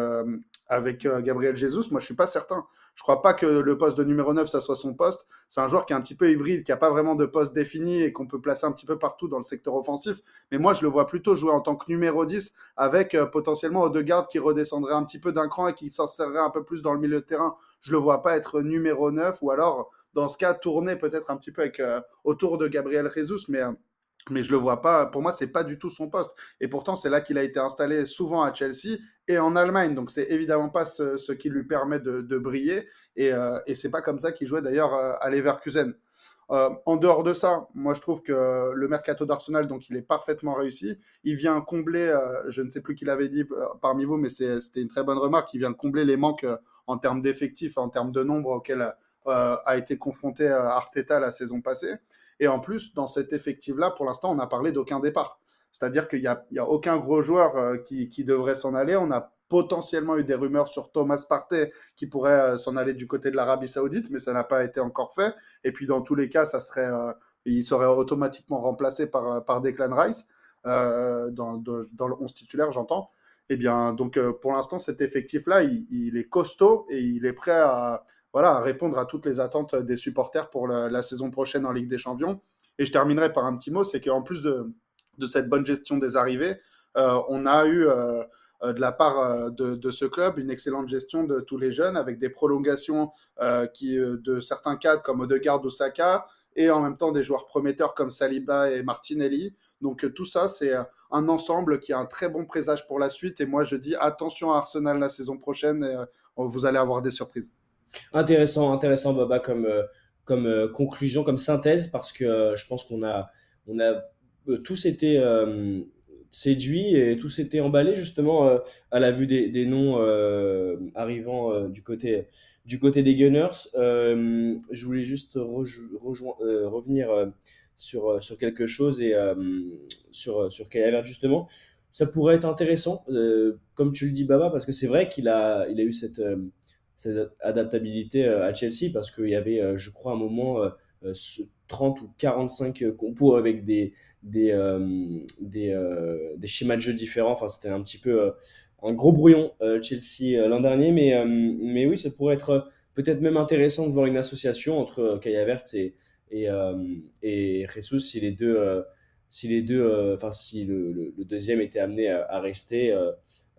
avec euh, Gabriel Jesus. Moi, je suis pas certain. Je crois pas que le poste de numéro 9, ça soit son poste. C'est un joueur qui est un petit peu hybride, qui a pas vraiment de poste défini et qu'on peut placer un petit peu partout dans le secteur offensif. Mais moi, je le vois plutôt jouer en tant que numéro 10 avec euh, potentiellement Odegaard qui redescendrait un petit peu d'un cran et qui s'insérerait un peu plus dans le milieu de terrain. Je le vois pas être numéro 9 ou alors, dans ce cas, tourner peut-être un petit peu avec, euh, autour de Gabriel Jesus. Mais, euh, mais je le vois pas. Pour moi, c'est pas du tout son poste. Et pourtant, c'est là qu'il a été installé souvent à Chelsea et en Allemagne. Donc, c'est évidemment pas ce, qui lui permet de, briller. Et, euh, et c'est pas comme ça qu'il jouait d'ailleurs euh, à Leverkusen. Euh, en dehors de ça, moi je trouve que le mercato d'Arsenal, donc il est parfaitement réussi. Il vient combler, euh, je ne sais plus qui l'avait dit parmi vous, mais c'était une très bonne remarque. Il vient combler les manques en termes d'effectifs, en termes de nombre auxquels a été confronté Arteta la saison passée. Et en plus, dans cet effectif-là, pour l'instant, on n'a parlé d'aucun départ. C'est-à-dire qu'il n'y a, aucun gros joueur euh, qui, devrait s'en aller. On a potentiellement eu des rumeurs sur Thomas Partey qui pourrait euh, s'en aller du côté de l'Arabie Saoudite, mais ça n'a pas été encore fait. Et puis dans tous les cas, ça serait, euh, il serait automatiquement remplacé par, par Declan Rice dans, de- le 11 titulaire, j'entends. Eh bien, donc pour l'instant, cet effectif-là, il est costaud et il est prêt à, voilà, à répondre à toutes les attentes des supporters pour la, saison prochaine en Ligue des Champions. Et je terminerai par un petit mot, c'est qu'en plus de, cette bonne gestion des arrivées, euh, on a eu euh, euh, de la part de, ce club une excellente gestion de tous les jeunes avec des prolongations qui, de certains cadres comme Odegaard ou Saka et en même temps des joueurs prometteurs comme Saliba et Martinelli. Donc tout ça, c'est un ensemble qui a un très bon présage pour la suite. Et moi, je dis attention à Arsenal la saison prochaine. Vous allez avoir des surprises. Intéressant, intéressant, Baba, comme, euh, comme euh, conclusion, comme synthèse, parce que euh, je pense qu'on a, on a tous été euh, séduits et tous été emballés justement à la vue des, des noms arrivant du côté, du côté des Gunners. Je voulais juste revenir sur, sur quelque chose et sur, sur Kai Havertz, justement. Ça pourrait être intéressant, comme tu le dis, Baba, parce que c'est vrai qu'il a, il a eu cette. Cette adaptabilité euh, à Chelsea parce qu'il y avait, euh, je crois, un moment euh, euh, ce- 30 ou 45 euh, compos avec des, des, des, schémas de jeu différents. Enfin, c'était un petit peu un gros brouillon Chelsea l'an dernier. Mais, mais oui, ça pourrait être peut-être même intéressant de voir une association entre Kai Havertz et, et, et Jesus si les deux, si les deux, enfin, si le, deuxième était amené à, à rester.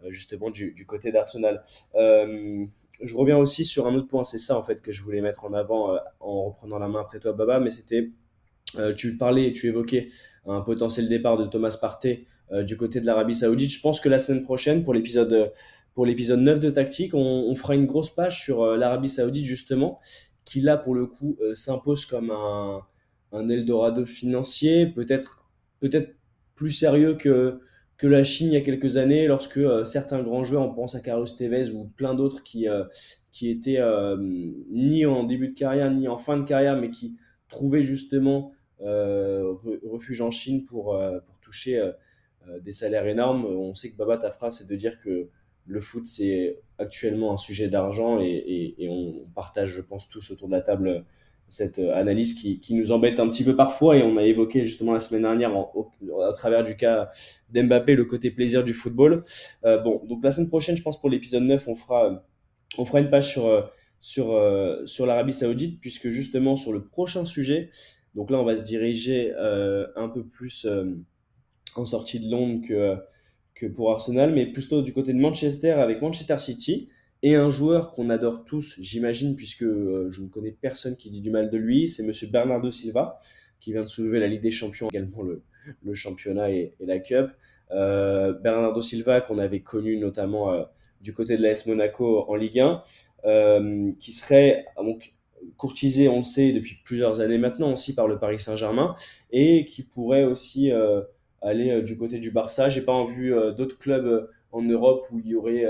Justement du, côté d'Arsenal. Euh, je reviens aussi sur un autre point, c'est ça en fait que je voulais mettre en avant euh, en reprenant la main après toi Baba, mais c'était, euh, tu parlais, tu évoquais un potentiel départ de Thomas Partey euh, du côté de l'Arabie Saoudite. Je pense que la semaine prochaine, pour l'épisode euh, pour l'épisode 9 de Tactique, on, fera une grosse page sur euh, l'Arabie Saoudite justement, qui là pour le coup euh, s'impose comme un, un Eldorado financier, peut-être peut-être plus sérieux que que la Chine il y a quelques années, lorsque euh, certains grands joueurs, on pense à Carlos Tevez ou plein d'autres qui, euh, qui étaient euh, ni en début de carrière ni en fin de carrière, mais qui trouvaient justement re- refuge en Chine pour, pour toucher des salaires énormes. On sait que Baba, ta phrase, c'est de dire que le foot, c'est actuellement un sujet d'argent et, et on partage, je pense, tous autour de la table cette euh, analyse qui, qui nous embête un petit peu parfois et on a évoqué justement la semaine dernière au, à travers du cas d'Mbappé le côté plaisir du football. Euh, bon, donc la semaine prochaine, je pense pour l'épisode 9, on fera, on fera une page sur, euh, sur, sur l'Arabie Saoudite, puisque justement sur le prochain sujet, donc là on va se diriger un peu plus en sortie de Londres que, que pour Arsenal, mais plutôt du côté de Manchester avec Manchester City. Et un joueur qu'on adore tous, j'imagine, puisque euh, je ne connais personne qui dit du mal de lui, c'est Monsieur Bernardo Silva, qui vient de soulever la Ligue des Champions, également le, le championnat et, la Cup. Euh, Bernardo Silva, qu'on avait connu notamment euh, du côté de l'AS Monaco en Ligue 1, euh, qui serait donc courtisé, on le sait, depuis plusieurs années maintenant aussi par le Paris Saint-Germain, et qui pourrait aussi aller du côté du Barça. J'ai pas vu d'autres clubs en Europe où il y aurait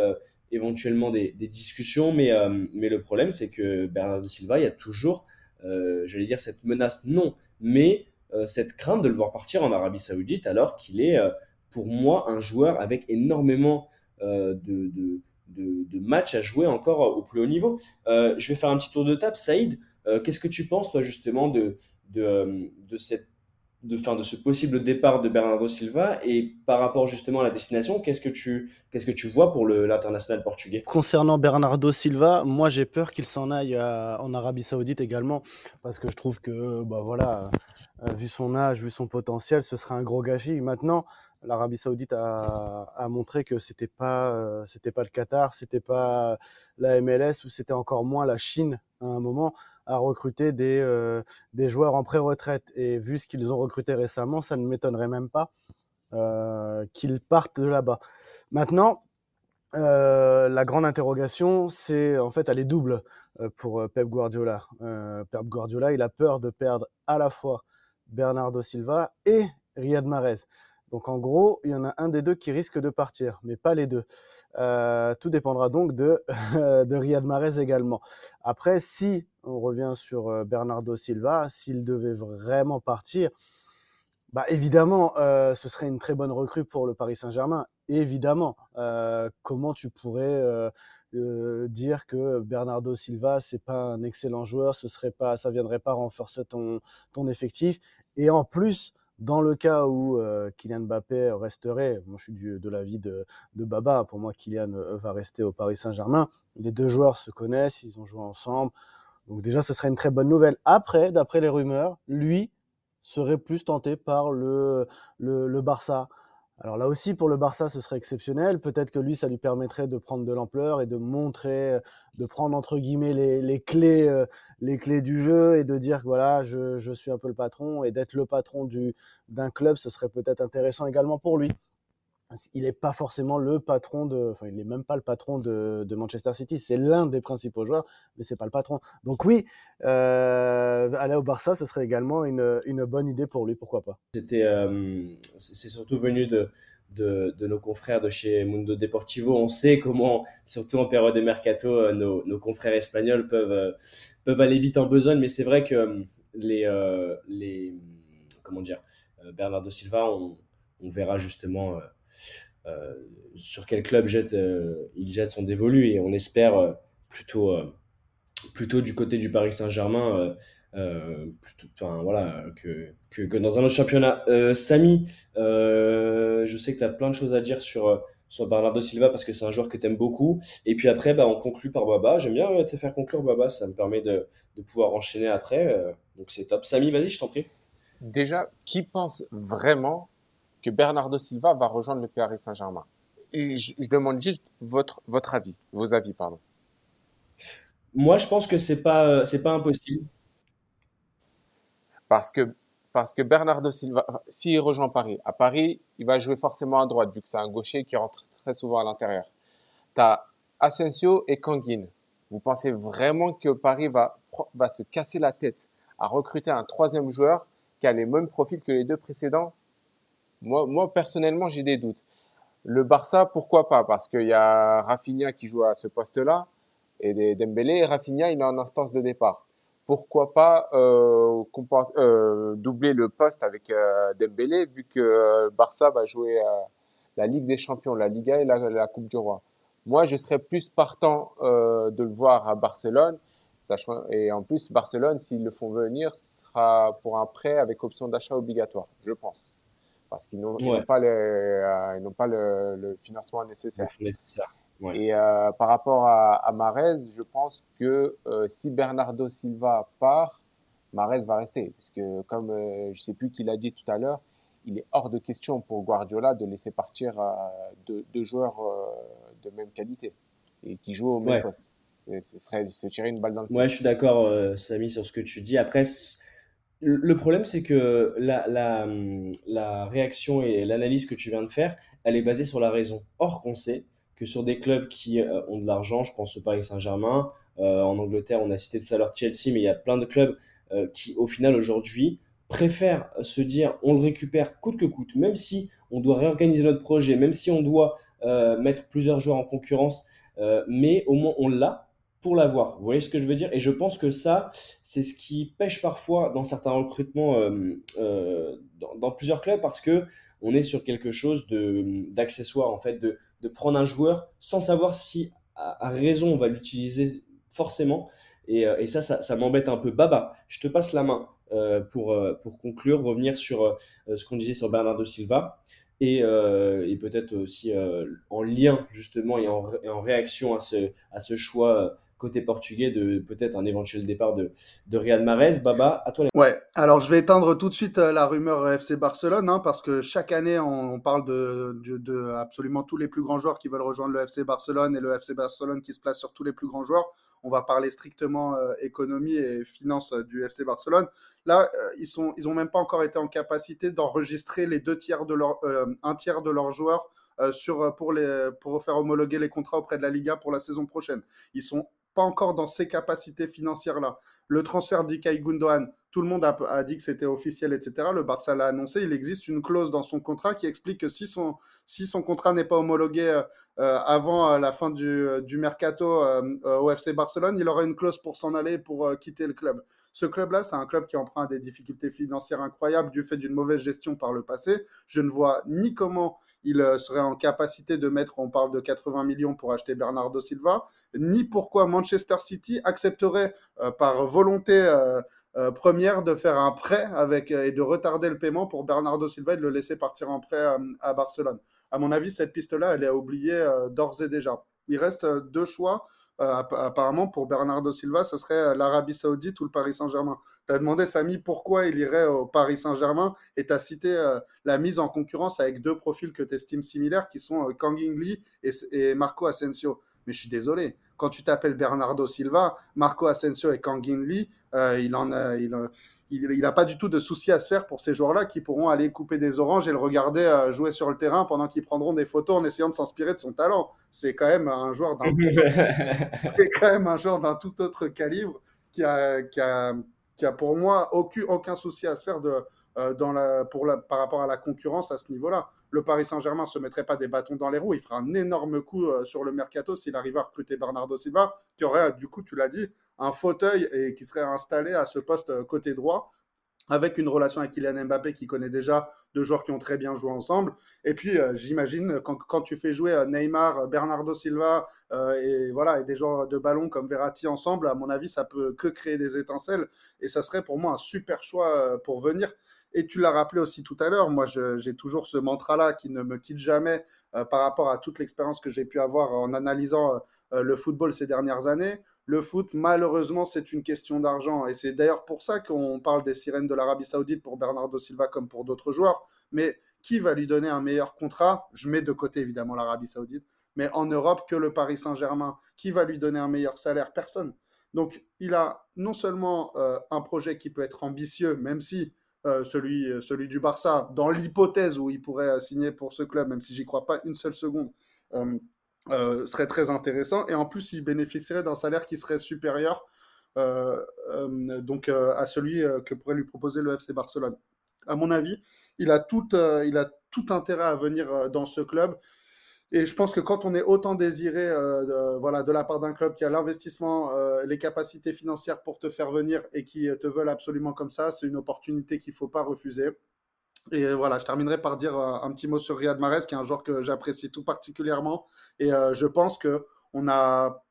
éventuellement des, discussions, mais, mais le problème, c'est que Bernardo Silva, il y a toujours, j'allais dire, cette menace, non, mais cette crainte de le voir partir en Arabie Saoudite alors qu'il est, pour moi, un joueur avec énormément de, de de, matchs à jouer encore au plus haut niveau. Euh, je vais faire un petit tour de table. Saïd, euh, qu'est-ce que tu penses, toi, justement, de, de, euh, de, cette, de, fin, de ce possible départ de Bernardo Silva Et par rapport justement à la destination, qu'est-ce que tu, qu'est-ce que tu vois pour l'international portugais? Concernant Bernardo Silva, moi, j'ai peur qu'il s'en aille en Arabie Saoudite également, parce que je trouve que, bah, voilà, vu son âge, vu son potentiel, ce serait un gros gâchis. Maintenant, l'Arabie Saoudite a, montré que c'était pas euh, pas le Qatar, c'était pas la MLS ou c'était encore moins la Chine à un moment à recruter des euh, des joueurs en pré-retraite et vu ce qu'ils ont recruté récemment, ça ne m'étonnerait même pas euh, qu'ils partent de là-bas. Maintenant, la grande interrogation, c'est en fait elle est double pour Pep Guardiola. Pep Guardiola, il a peur de perdre à la fois Bernardo Silva et Riyad Mahrez. Donc en gros, il y en a un des deux qui risque de partir, mais pas les deux. Euh, tout dépendra donc de, *laughs* de Riyad Mahrez également. Après, si on revient sur euh, Bernardo Silva, s'il devait vraiment partir, bah évidemment, euh, ce serait une très bonne recrue pour le Paris Saint-Germain. Évidemment, comment tu pourrais dire que Bernardo Silva c'est pas un excellent joueur, ce serait pas, ça viendrait pas renforcer ton ton effectif. Et en plus, dans le cas où euh, Kylian Mbappé resterait, moi je suis du, de l'avis de, Baba, pour moi Kylian euh, va rester au Paris Saint-Germain. Les deux joueurs se connaissent, ils ont joué ensemble. Donc déjà, ce serait une très bonne nouvelle. Après, d'après les rumeurs, lui serait plus tenté par le Barça. Alors là aussi, pour le Barça, ce serait exceptionnel. Peut-être que lui, ça lui permettrait de prendre de l'ampleur et de montrer, de prendre entre guillemets les, clés, euh, les clés du jeu et de dire que voilà, je, suis un peu le patron et d'être le patron du, d'un club, ce serait peut-être intéressant également pour lui il n'est pas forcément le patron de, enfin, il n'est même pas le patron de, Manchester City. C'est l'un des principaux joueurs, mais c'est pas le patron. Donc oui, euh, aller au Barça, ce serait également une, une, bonne idée pour lui, pourquoi pas. C'était, euh, c'est surtout venu de, de, nos confrères de chez Mundo Deportivo. On sait comment, surtout en période de mercato, euh, nos, confrères espagnols peuvent, peuvent aller vite en besogne, mais c'est vrai que les, les, comment dire, Bernardo Silva, on, verra justement sur quel club jette, euh, il jette son dévolu et on espère euh, plutôt, plutôt du côté du Paris Saint-Germain. enfin voilà que, que, dans un autre championnat. Samy, je sais que tu as plein de choses à dire sur, sur Bernardo Silva parce que c'est un joueur que tu aimes beaucoup. Et puis après, bah, on conclut par Baba. J'aime bien te faire conclure, Baba. Ça me permet de, de pouvoir enchaîner après. donc c'est top. Samy, vas-y, je t'en prie. Déjà, qui pense vraiment que Bernardo Silva va rejoindre le Paris Saint-Germain. Je, je, demande juste votre, votre avis, vos avis, pardon. Moi, je pense que c'est pas, c'est pas impossible. Parce que, parce que Bernardo Silva, s'il rejoint Paris, à Paris, il va jouer forcément à droite, vu que c'est un gaucher qui rentre très souvent à l'intérieur. Tu as Asensio et Kangin. Vous pensez vraiment que Paris va, va se casser la tête à recruter un troisième joueur qui a les mêmes profils que les deux précédents moi, personnellement, j'ai des doutes. Le Barça, pourquoi pas? Parce qu'il y a Rafinha qui joue à ce poste-là et Dembélé. Et Rafinha, il est en instance de départ. Pourquoi pas euh, euh, doubler le poste avec euh, Dembélé vu que euh, Barça va jouer la Ligue des Champions, la Liga et la, Coupe du Roi. Moi, je serais plus partant de le voir à Barcelone. Et en plus, Barcelone, s'ils le font venir, sera pour un prêt avec option d'achat obligatoire, je pense parce qu'ils n'ont pas, le, euh, ils n'ont pas le, le, financement nécessaire. Ouais. Et euh, par rapport à, à Marez, je pense que euh, si Bernardo Silva part, Marez va rester. Parce que comme je ne sais plus qui l'a dit tout à l'heure, il est hors de question pour Guardiola de laisser partir deux, deux, joueurs de même qualité et qui jouent au même ouais. poste. Et ce serait se tirer une balle dans le pied. Ouais, je suis d'accord, Samy, sur ce que tu dis. Après, le problème, c'est que la, réaction et l'analyse que tu viens de faire, elle est basée sur la raison. Or, on sait que sur des clubs qui euh, ont de l'argent, je pense au Paris Saint-Germain, euh, en Angleterre, on a cité tout à l'heure Chelsea, mais il y a plein de clubs euh, qui, au final, aujourd'hui, préfère se dire on le récupère coûte que coûte, même si on doit réorganiser notre projet, même si on doit mettre plusieurs joueurs en concurrence, mais au moins on l'a pour l'avoir. Vous voyez ce que je veux dire? Et je pense que ça, c'est ce qui pêche parfois dans certains recrutements euh, dans, plusieurs clubs parce que on est sur quelque chose d'accessoire en fait, de, de, prendre un joueur sans savoir si à, raison on va l'utiliser forcément. Et, et ça, ça, ça m'embête un peu. Baba, je te passe la main. Euh, pour, euh, pour conclure, revenir sur euh, ce qu'on disait sur Bernardo Silva et, et peut-être aussi en lien justement et en, réaction à ce, choix côté portugais de peut-être un éventuel départ de, de Riyad. Baba, à toi. Ouais, alors je vais éteindre tout de suite la rumeur FC Barcelone, hein, parce que chaque année on, parle de, absolument tous les plus grands joueurs qui veulent rejoindre le FC Barcelone et le FC Barcelone qui se place sur tous les plus grands joueurs on va parler strictement euh, économie et finance euh, du FC Barcelone. Là, euh, ils sont, ils même pas encore été en capacité d'enregistrer les deux tiers de leur, un tiers de leurs joueurs sur pour les pour faire homologuer les contrats auprès de la Liga pour la saison prochaine. Ils sont pas encore dans ces capacités financières-là. Le transfert d'Ikay Gundogan, tout le monde a, dit que c'était officiel, etc. Le Barça l'a annoncé. Il existe une clause dans son contrat qui explique que si son, contrat n'est pas homologué euh, euh, avant euh, la fin du, du mercato au FC Barcelone, il aura une clause pour s'en aller, pour quitter le club. Ce club-là, c'est un club qui emprunte des difficultés financières incroyables du fait d'une mauvaise gestion par le passé. Je ne vois ni comment il serait en capacité de mettre, on parle de 80 millions pour acheter Bernardo Silva, ni pourquoi Manchester City accepterait par volonté première de faire un prêt avec, et de retarder le paiement pour Bernardo Silva et de le laisser partir en prêt à Barcelone. À mon avis, cette piste-là, elle est oubliée d'ores et déjà. Il reste deux choix euh, apparemment, pour Bernardo Silva, ce serait euh, l'Arabie Saoudite ou le Paris Saint-Germain. Tu as demandé, Samy, pourquoi il irait au Paris Saint-Germain et tu as cité euh, la mise en concurrence avec deux profils que tu estimes similaires qui sont Kang In et, et, Marco Asensio. Mais je suis désolé, quand tu t'appelles Bernardo Silva, Marco Asensio et Kang Lee, il en a. Il, il n'a pas du tout de soucis à se faire pour ces joueurs-là qui pourront aller couper des oranges et le regarder euh, jouer sur le terrain pendant qu'ils prendront des photos en essayant de s'inspirer de son talent. C'est quand même un joueur d'un *laughs* *laughs* c'est quand même un joueur d'un tout autre calibre qui a, qui a, qui a pour moi aucun, aucun souci à se faire de, euh, dans la, pour la, par rapport à la concurrence à ce niveau-là. Le Paris Saint-Germain se mettrait pas des bâtons dans les roues, il fera un énorme coup euh, sur le mercato s'il arrive à recruter Bernardo Silva, qui aurait, du coup, tu l'as dit, un fauteuil et qui serait installé à ce poste euh, côté droit avec une relation avec Kylian Mbappé qui connaît déjà deux joueurs qui ont très bien joué ensemble. Et puis, euh, j'imagine, quand, tu fais jouer Neymar, Bernardo Silva et, voilà, et des joueurs de ballon comme Verratti ensemble, à mon avis, ça peut que créer des étincelles. Et ça serait pour moi un super choix pour venir. Et tu l'as rappelé aussi tout à l'heure, moi j'ai toujours ce mantra-là qui ne me quitte jamais par rapport à toute l'expérience que j'ai pu avoir en analysant le football ces dernières années le foot, malheureusement, c'est une question d'argent. Et c'est d'ailleurs pour ça qu'on parle des sirènes de l'Arabie Saoudite pour Bernardo Silva comme pour d'autres joueurs. Mais qui va lui donner un meilleur contrat? Je mets de côté évidemment l'Arabie Saoudite. Mais en Europe, que le Paris Saint-Germain. Qui va lui donner un meilleur salaire? Personne. Donc, il a non seulement euh, un projet qui peut être ambitieux, même si euh, celui, euh, celui du Barça, dans l'hypothèse où il pourrait signer pour ce club, même si j'y crois pas une seule seconde, euh, serait très intéressant. Et en plus, il bénéficierait d'un salaire qui serait supérieur euh, euh, donc, à celui que pourrait lui proposer le FC Barcelone. À mon avis, il a tout, il a tout intérêt à venir dans ce club. Et je pense que quand on est autant désiré de, voilà, de la part d'un club qui a l'investissement, les capacités financières pour te faire venir et qui te veulent absolument comme ça, c'est une opportunité qu'il ne faut pas refuser. Et euh, voilà, je terminerai par dire euh, un petit mot sur Riyad Mahrez, qui est un joueur que j'apprécie tout particulièrement. Et euh, je pense que on a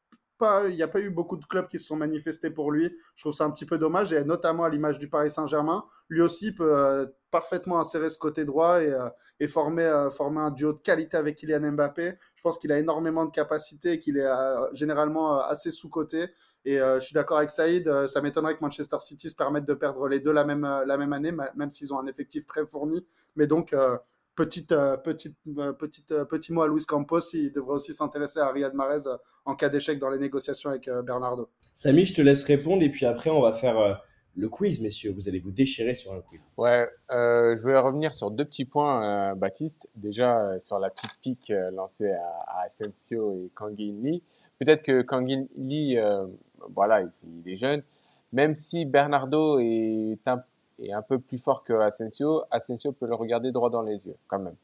il n'y a pas eu beaucoup de clubs qui se sont manifestés pour lui. Je trouve ça un petit peu dommage, et notamment à l'image du Paris Saint-Germain. Lui aussi peut parfaitement insérer ce côté droit et, former, former un duo de qualité avec Kylian Mbappé. Je pense qu'il a énormément de capacités et qu'il est généralement assez sous-coté. Et euh, je suis d'accord avec Saïd, euh, ça m'étonnerait que Manchester City se permette de perdre les deux la même, euh, la même année, même s'ils ont un effectif très fourni. Mais donc, petite, petite, petite, petit mot à Luis Campos, il devrait aussi s'intéresser à Riyad Mahrez en cas d'échec dans les négociations avec Bernardo. Samy, je te laisse répondre et puis après, on va faire le quiz, messieurs. Vous allez vous déchirer sur un quiz. Ouais, je vais revenir sur deux petits points, Baptiste. Déjà, sur la petite pique lancée à, à Asensio et Kangin Lee. Peut-être que Kangin Lee voilà, il est jeune. Même si Bernardo est un est un peu plus fort que Asensio, Asensio peut le regarder droit dans les yeux quand même.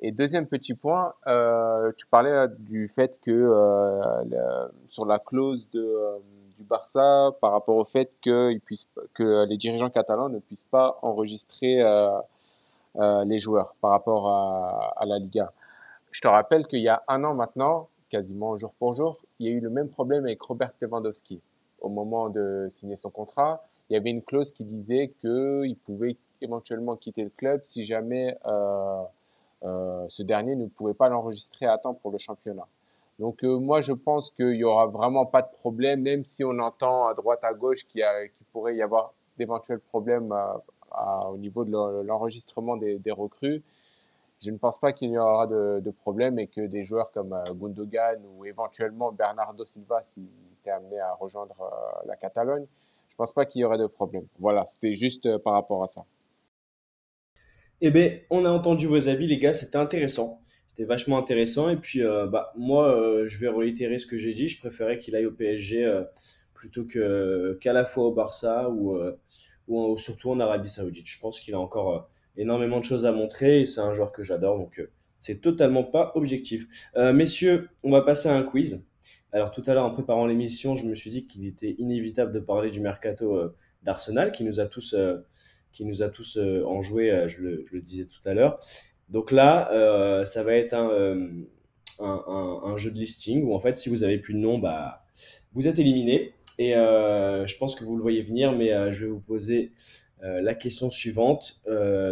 Et deuxième petit point, euh, tu parlais du fait que euh, sur la clause de, euh, du Barça par rapport au fait que, puissent, que les dirigeants catalans ne puissent pas enregistrer les joueurs par rapport à, à, la Liga. Je te rappelle qu'il y a un an maintenant, quasiment jour pour jour, il y a eu le même problème avec Robert Lewandowski. Au moment de signer son contrat, il y avait une clause qui disait qu'il pouvait éventuellement quitter le club si jamais euh, euh, ce dernier ne pouvait pas l'enregistrer à temps pour le championnat. Donc euh, moi je pense qu'il y aura vraiment pas de problème, même si on entend à droite à gauche qu'il qu pourrait y avoir d'éventuels problèmes au niveau de l'enregistrement des, recrues. Je ne pense pas qu'il y aura de, problème et que des joueurs comme Gundogan ou éventuellement Bernardo Silva, s'il était amené à rejoindre la Catalogne, je pense pas qu'il y aurait de problème. Voilà, c'était juste euh, par rapport à ça. Eh bien, on a entendu vos avis, les gars, c'était intéressant. C'était vachement intéressant. Et puis, euh, bah, moi, euh, je vais réitérer ce que j'ai dit. Je préférais qu'il aille au PSG plutôt que, qu'à la fois au Barça ou, ou, ou, surtout en Arabie Saoudite. Je pense qu'il a encore énormément de choses à montrer c'est un joueur que j'adore. Donc, c'est totalement pas objectif. messieurs, on va passer à un quiz. Alors, tout à l'heure, en préparant l'émission, je me suis dit qu'il était inévitable de parler du mercato d'Arsenal qui nous a tous qui nous a tous euh, enjoué, euh, je le, disais tout à l'heure. Donc là, euh, ça va être un, un, jeu de listing où en fait, si vous avez plus de nom, bah, vous êtes éliminé. Et euh, je pense que vous le voyez venir, mais euh, je vais vous poser euh, la question suivante.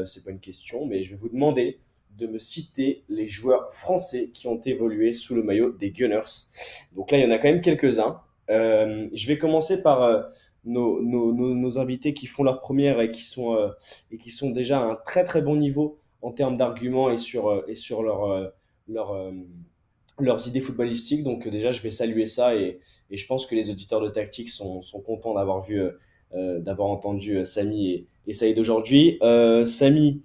c'est pas une question, mais je vais vous demander de me citer les joueurs français qui ont évolué sous le maillot des Gunners. Donc là, il y en a quand même quelques-uns. je vais commencer par nos, nos, nos, nos, invités qui font leur première et qui sont, euh, et qui sont déjà à un très très bon niveau en termes d'arguments et sur, euh, et sur leur, euh, leur, euh, leurs idées footballistiques. Donc déjà, je vais saluer ça et, et je pense que les auditeurs de tactique sont, sont contents d'avoir vu, euh, d'avoir entendu Samy et, et Saïd aujourd'hui. Samy,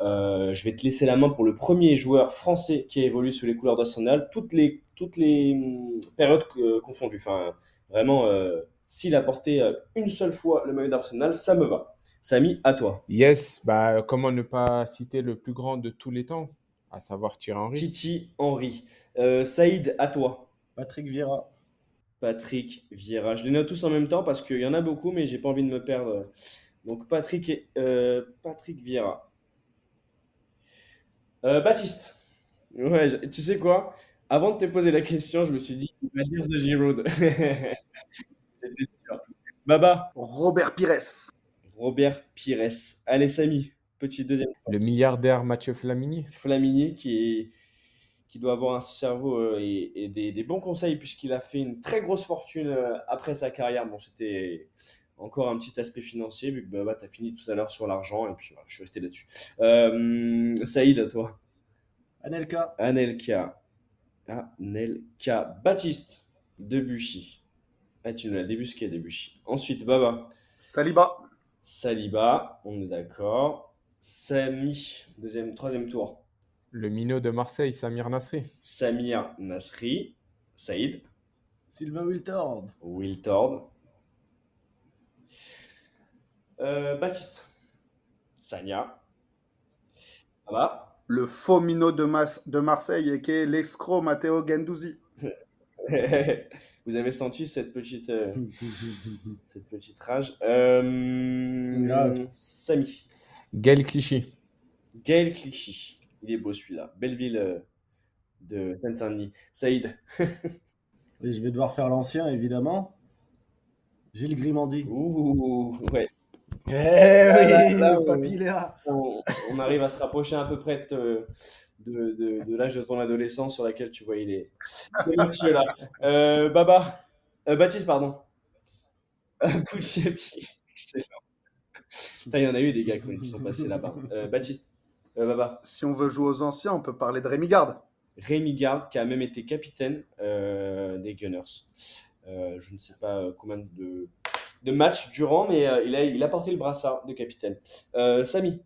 je vais te laisser la main pour le premier joueur français qui a évolué sous les couleurs d'Arsenal, toutes les, toutes les hum, périodes confondues. Enfin, vraiment s'il a porté euh, une seule fois le maillot d'Arsenal, ça me va. Samy, à toi. Yes, bah, comment ne pas citer le plus grand de tous les temps, à savoir Thierry Henry? Titi Henry. Euh, Saïd, à toi. Patrick Vieira. Patrick Vieira. Je les note tous en même temps parce qu'il y en a beaucoup, mais j'ai pas envie de me perdre. Donc Patrick, et, euh, Patrick Vieira. Euh, Baptiste. Ouais, tu sais quoi? Avant de te poser la question, je me suis dit, il va dire The Giroud. *laughs* Baba. Robert Pires. Robert Pires. Allez, Samy, petit deuxième. Le milliardaire Mathieu Flamini. Flamini qui, est, qui doit avoir un cerveau euh, et, et des, des, bons conseils puisqu'il a fait une très grosse fortune euh, après sa carrière. Bon, c'était encore un petit aspect financier vu que Baba, tu as fini tout à l'heure sur l'argent et puis voilà, je suis resté là-dessus. Euh, Saïd, à toi. Anelka. Anelka. Anelka. Baptiste. Debuchy. Ah, tu nous l'as débusqué, Debuchy. Ensuite, Baba. Saliba. Saliba, on est d'accord. Samy, deuxième, troisième tour. Le minot de Marseille, Samir Nasri. Samir Nasri. Saïd. Sylvain Wiltord. Wiltord. Euh, Baptiste. Sanya. Le faux minot de, Mas de Marseille et qui est l'escroc Matteo Gendouzi. *laughs* Vous avez senti cette petite, euh, *laughs* cette petite rage. Euh, Samy. Gaël Clichy. Gaël Clichy. Il est beau celui-là. Belle ville euh, de Seine-Saint-Denis. Saïd. *laughs* Et je vais devoir faire l'ancien, évidemment. Gilles Grimandi. Ouh, ouais. Eh oui, là, le papy, là. On, on, arrive à se rapprocher à peu près de, de, de, de l'âge de ton adolescence sur laquelle tu voyais les, les monsieur là. Euh, Baba, euh, Baptiste, pardon. *laughs* Kouchepi, excellent. Il y en a eu des gars qui sont passés là-bas. Euh, Baptiste, euh, Baba. Si on veut jouer aux anciens, on peut parler de Rémi Garde. Rémi Garde, qui a même été capitaine euh, des Gunners. je ne sais pas combien de, de matchs durant, mais il, a, il a porté le brassard de capitaine. Samy.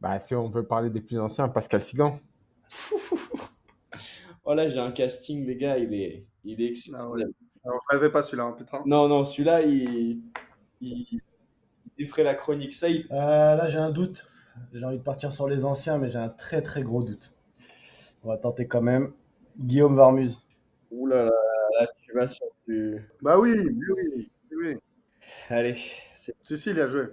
Bah, si on veut parler des plus anciens, Pascal Sigan. *laughs* oh là, j'ai un casting, les gars, il est, il est excellent. Ah ouais. Alors, je rêvais pas celui-là, hein, putain. Non, non, celui-là, il, il, il ferait la chronique. Saïd, Euh, là, j'ai un doute. J'ai envie de partir sur les anciens, mais j'ai un très très gros doute. On va tenter quand même. Guillaume Varmuz. ouh là là, là, tu vas sur du. Bah oui, oui. oui, oui. Allez, c'est. Si, si, il y a joué.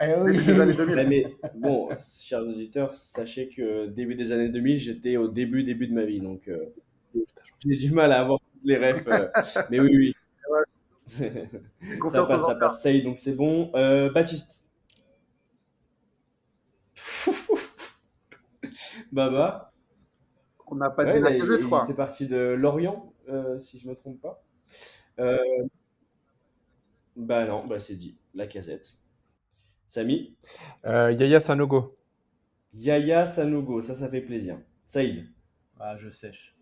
Eh Début oui. des années 2000. Ouais, *laughs* mais bon, chers auditeurs, sachez que début des années 2000, j'étais au début, début de ma vie. Donc, euh, j'ai du mal à avoir les refs. euh, *laughs* mais oui, oui. ça passe, ça passe. Saïd, donc c'est bon. Euh, Baptiste. *laughs* Baba. On n'a pas Ouais, dit la il, je il crois. était parti de Lorient, euh, si je me trompe pas. Euh, bah non, bah c'est dit. La casette. Samy. Euh, Yaya Sanogo. Yaya Sanogo, ça, ça fait plaisir. Saïd. Ah, je sèche.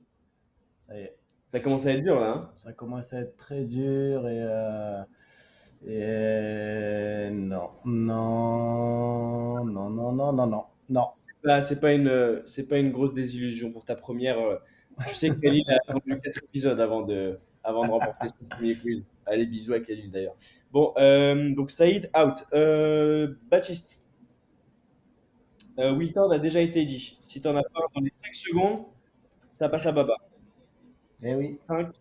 Ça y est. Ça commence à être dur là. Hein Ça commence à être très dur et. euh, et non, non, non, non, non, non, non, non. Là, c'est pas une, c'est pas une grosse désillusion pour ta première. euh, Je sais que Khalil a attendu 4 épisodes avant de, avant de remporter son premier quiz. Allez, bisous à Khalil d'ailleurs. Bon, euh, donc Saïd, out. Euh, Baptiste. Euh, Wiltord a déjà été dit. Si t'en as pas dans les 5 secondes, ça passe à Baba. Eh oui. 5.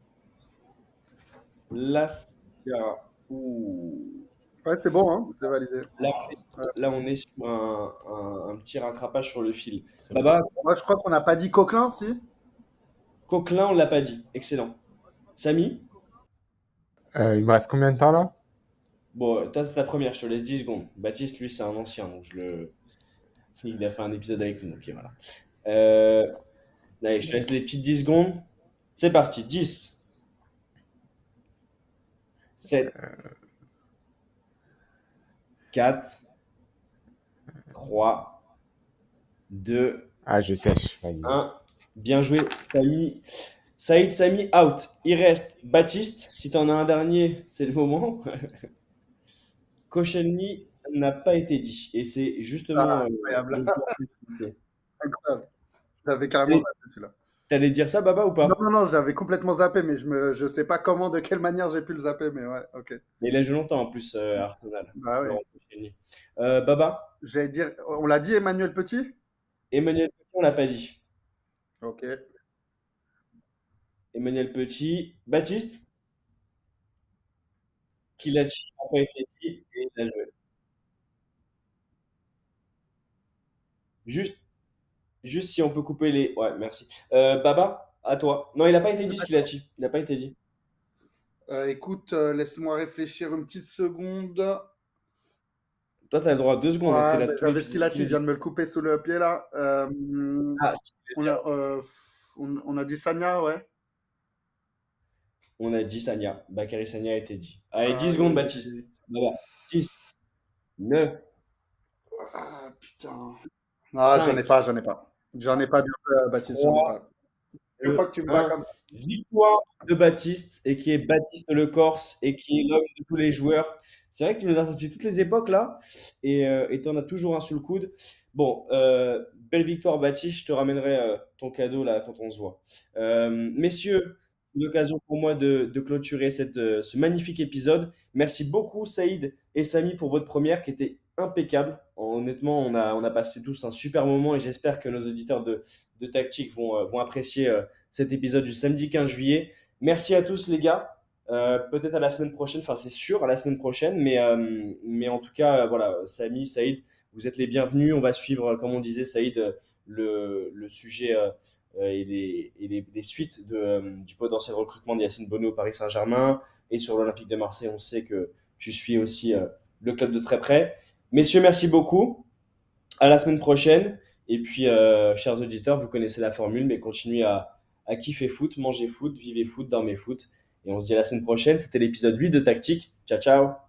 Las. Ouh. Ouais, c'est bon, hein, c'est validé. Là, on est- là, on est sur un, un- un petit rattrapage sur le fil. Baba, Moi, je crois qu'on n'a pas dit Coquelin, si? Coquelin, on l'a pas dit. Excellent. Samy? Euh, il me reste combien de temps là? Bon, toi, c'est ta première, je te laisse 10 secondes. Baptiste, lui, c'est un ancien, donc je le. Il a fait un épisode avec nous, ok, voilà. Euh... Allez, je te laisse les petites 10 secondes. C'est parti, 10, 7, 4, 3, 2, Ah, je sèche. Vas-y. 1. Bien joué, Samy. Saïd, Samy, out. Il reste Baptiste. Si tu en as un dernier, c'est le moment. *laughs* Koscielny n'a pas été dit. Et c'est justement. Ah, euh, incroyable. *laughs* J'avais carrément zappé celui-là. T'allais dire ça, Baba, ou pas? Non, non, non, j'avais complètement zappé, mais je me, je sais pas comment, de quelle manière j'ai pu le zapper, mais ouais, ok. Mais il a joué longtemps en plus, euh, Arsenal. Bah oui. Euh, Baba, J'allais dire, on l'a dit Emmanuel Petit? Emmanuel Petit, on l'a pas dit. Ok. Emmanuel Petit. Baptiste Kilachi n'a pas été dit et il a joué. Juste, juste si on peut couper les. Ouais, merci. Euh, Baba, à toi. Non, il n'a pas été dit, Skilachi. Il n'a pas été dit. Euh, écoute, euh, laisse-moi réfléchir une petite seconde. Toi, tu as le droit à deux secondes. t'es là il vient de me le couper sous le pied là. Ah, on, a, on, on a dit Sanya, ouais. On a dit Sanya. Bakary Sanya a été dit. Allez, Ah, 10 secondes, oui, Baptiste. Baba. 10, 9, Ah putain. Ah, j'en ai pas, j'en ai pas. J'en ai pas bien fait, euh, Baptiste, j'en ai pas. Une fois que tu me bats comme ça. Victoire de Baptiste, et qui est Baptiste Le Corse, et qui est l'homme de tous les joueurs. C'est vrai que tu nous as sorti toutes les époques là, et euh, tu en as toujours un sous le coude. Bon, euh, belle victoire Baptiste, je te ramènerai euh, ton cadeau là quand on se voit. Euh, messieurs, l'occasion pour moi de, clôturer cette, euh, ce magnifique épisode. Merci beaucoup Saïd et Samy pour votre première qui était impeccable. Honnêtement, on a, on a passé tous un super moment et j'espère que nos auditeurs de, de Tactique vont, euh, vont apprécier euh, cet épisode du samedi 15 juillet. Merci à tous les gars. Peut-être à la semaine prochaine, enfin c'est sûr à la semaine prochaine, mais, mais en tout cas, voilà, Samy, Saïd, vous êtes les bienvenus. On va suivre, comme on disait, Saïd, le, le sujet et, les, et les, les suites de, euh, du potentiel recrutement de Yacine Bonneau au Paris Saint-Germain et sur l'Olympique de Marseille. On sait que tu suis aussi euh, le club de très près. Messieurs, merci beaucoup. À la semaine prochaine. Et puis, euh, chers auditeurs, vous connaissez la formule, mais continuez à, à kiffer foot, manger foot, vivez foot, dormez foot. Et on se dit à la semaine prochaine. C'était l'épisode 8 de Tactique. Ciao, ciao